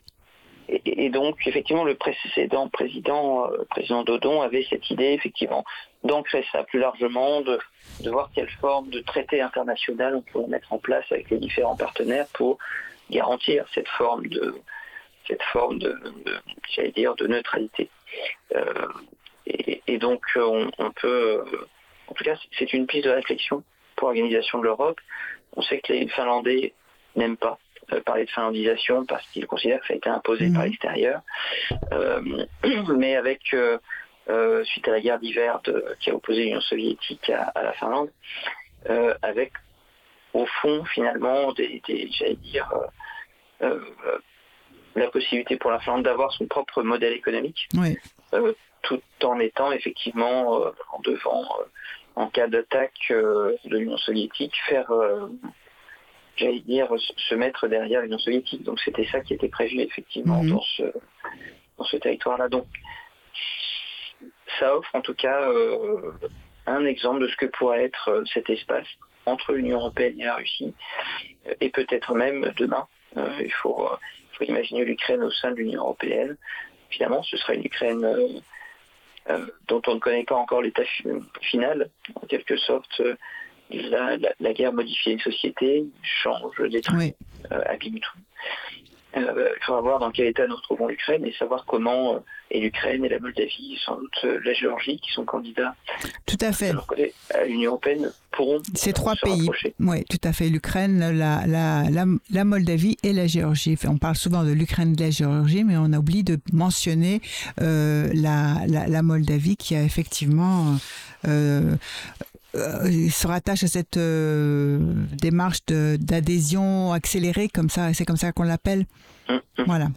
Et, et donc, effectivement, le précédent président, euh, président Dodon, avait cette idée, effectivement, d'ancrer ça plus largement, de, de voir quelle forme de traité international on pourrait mettre en place avec les différents partenaires pour garantir cette forme de, cette forme de, de j'allais dire, de neutralité. Euh, et, et donc, on, on peut, euh, en tout cas, c'est une piste de réflexion pour l'organisation de l'Europe. On sait que les Finlandais n'aiment pas euh, parler de finlandisation parce qu'ils considèrent que ça a été imposé par l'extérieur. Euh, mais avec, euh, euh, suite à la guerre d'hiver qui a opposé l'Union soviétique à, à la Finlande, euh, avec au fond finalement des, des- j'allais dire euh, la possibilité pour la Finlande d'avoir son propre modèle économique Oui. tout en étant effectivement en devant, en cas d'attaque de l'Union soviétique, faire, j'allais dire, se- se mettre derrière l'Union soviétique. Donc c'était ça qui était prévu effectivement Mhm. dans ce dans ce territoire-là. Donc ça offre en tout cas euh, un exemple de ce que pourrait être euh, cet espace entre l'Union européenne et la Russie, et peut-être même demain. Euh, il faut, imaginer l'Ukraine au sein de l'Union européenne. Finalement, ce sera une Ukraine euh, dont on ne connaît pas encore l'état fi- final. En quelque sorte, la, la- la guerre modifie une société, change, détruit, Oui. euh, abîme tout. Euh, il faudra voir dans quel état nous retrouvons l'Ukraine et savoir comment, euh, et l'Ukraine et la Moldavie, sans doute euh, la Géorgie, qui sont candidats Tout à fait. à l'Union européenne, pourront Ces euh, trois se pays. Oui, tout à fait. L'Ukraine, la, la, la, la Moldavie et la Géorgie. On parle souvent de l'Ukraine et de la Géorgie, mais on oublie de mentionner euh, la, la, la Moldavie qui a effectivement euh, euh, se rattache à cette euh, démarche de- d'adhésion accélérée, comme ça, c'est comme ça qu'on l'appelle. Hum, hum. Voilà.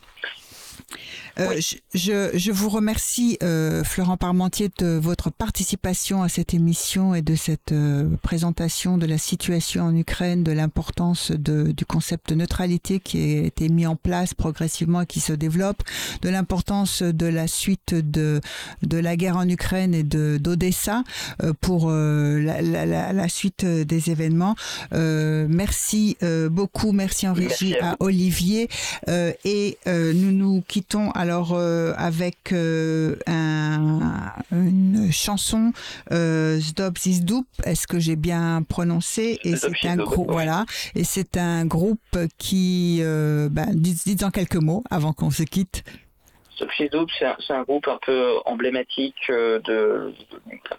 Euh, Oui. je, je, vous remercie, euh, Florent Parmentier, de votre participation à cette émission et de cette euh, présentation de la situation en Ukraine, de l'importance du concept de neutralité qui a été mis en place progressivement et qui se développe, de l'importance de la suite de, de la guerre en Ukraine et de d'Odessa euh, pour euh, la, la, la, suite des événements. Euh, merci euh, beaucoup, merci en régie à à Olivier. Euh, et euh, nous nous quittons alors euh, avec euh, un- une chanson euh, Zizdup. Est-ce que j'ai bien prononcé? Et c'est un groupe, voilà. Et c'est un groupe qui, euh, bah, dites, en quelques mots avant qu'on se quitte. Double, c'est un, groupe un peu emblématique de, de,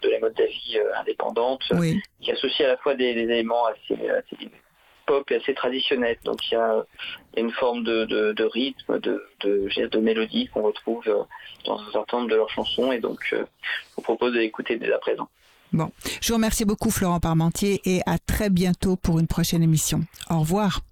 de la Moldavie euh, indépendante, Oui, qui associe à la fois des, des éléments assez, assez pop et assez traditionnels. Donc il y a, une forme de, rythme, de, de, de mélodie qu'on retrouve euh, dans un certain nombre de leurs chansons. Et donc euh, je vous propose de l'écouter dès à présent. je vous remercie beaucoup Florent Parmentier et à très bientôt pour une prochaine émission. Au revoir.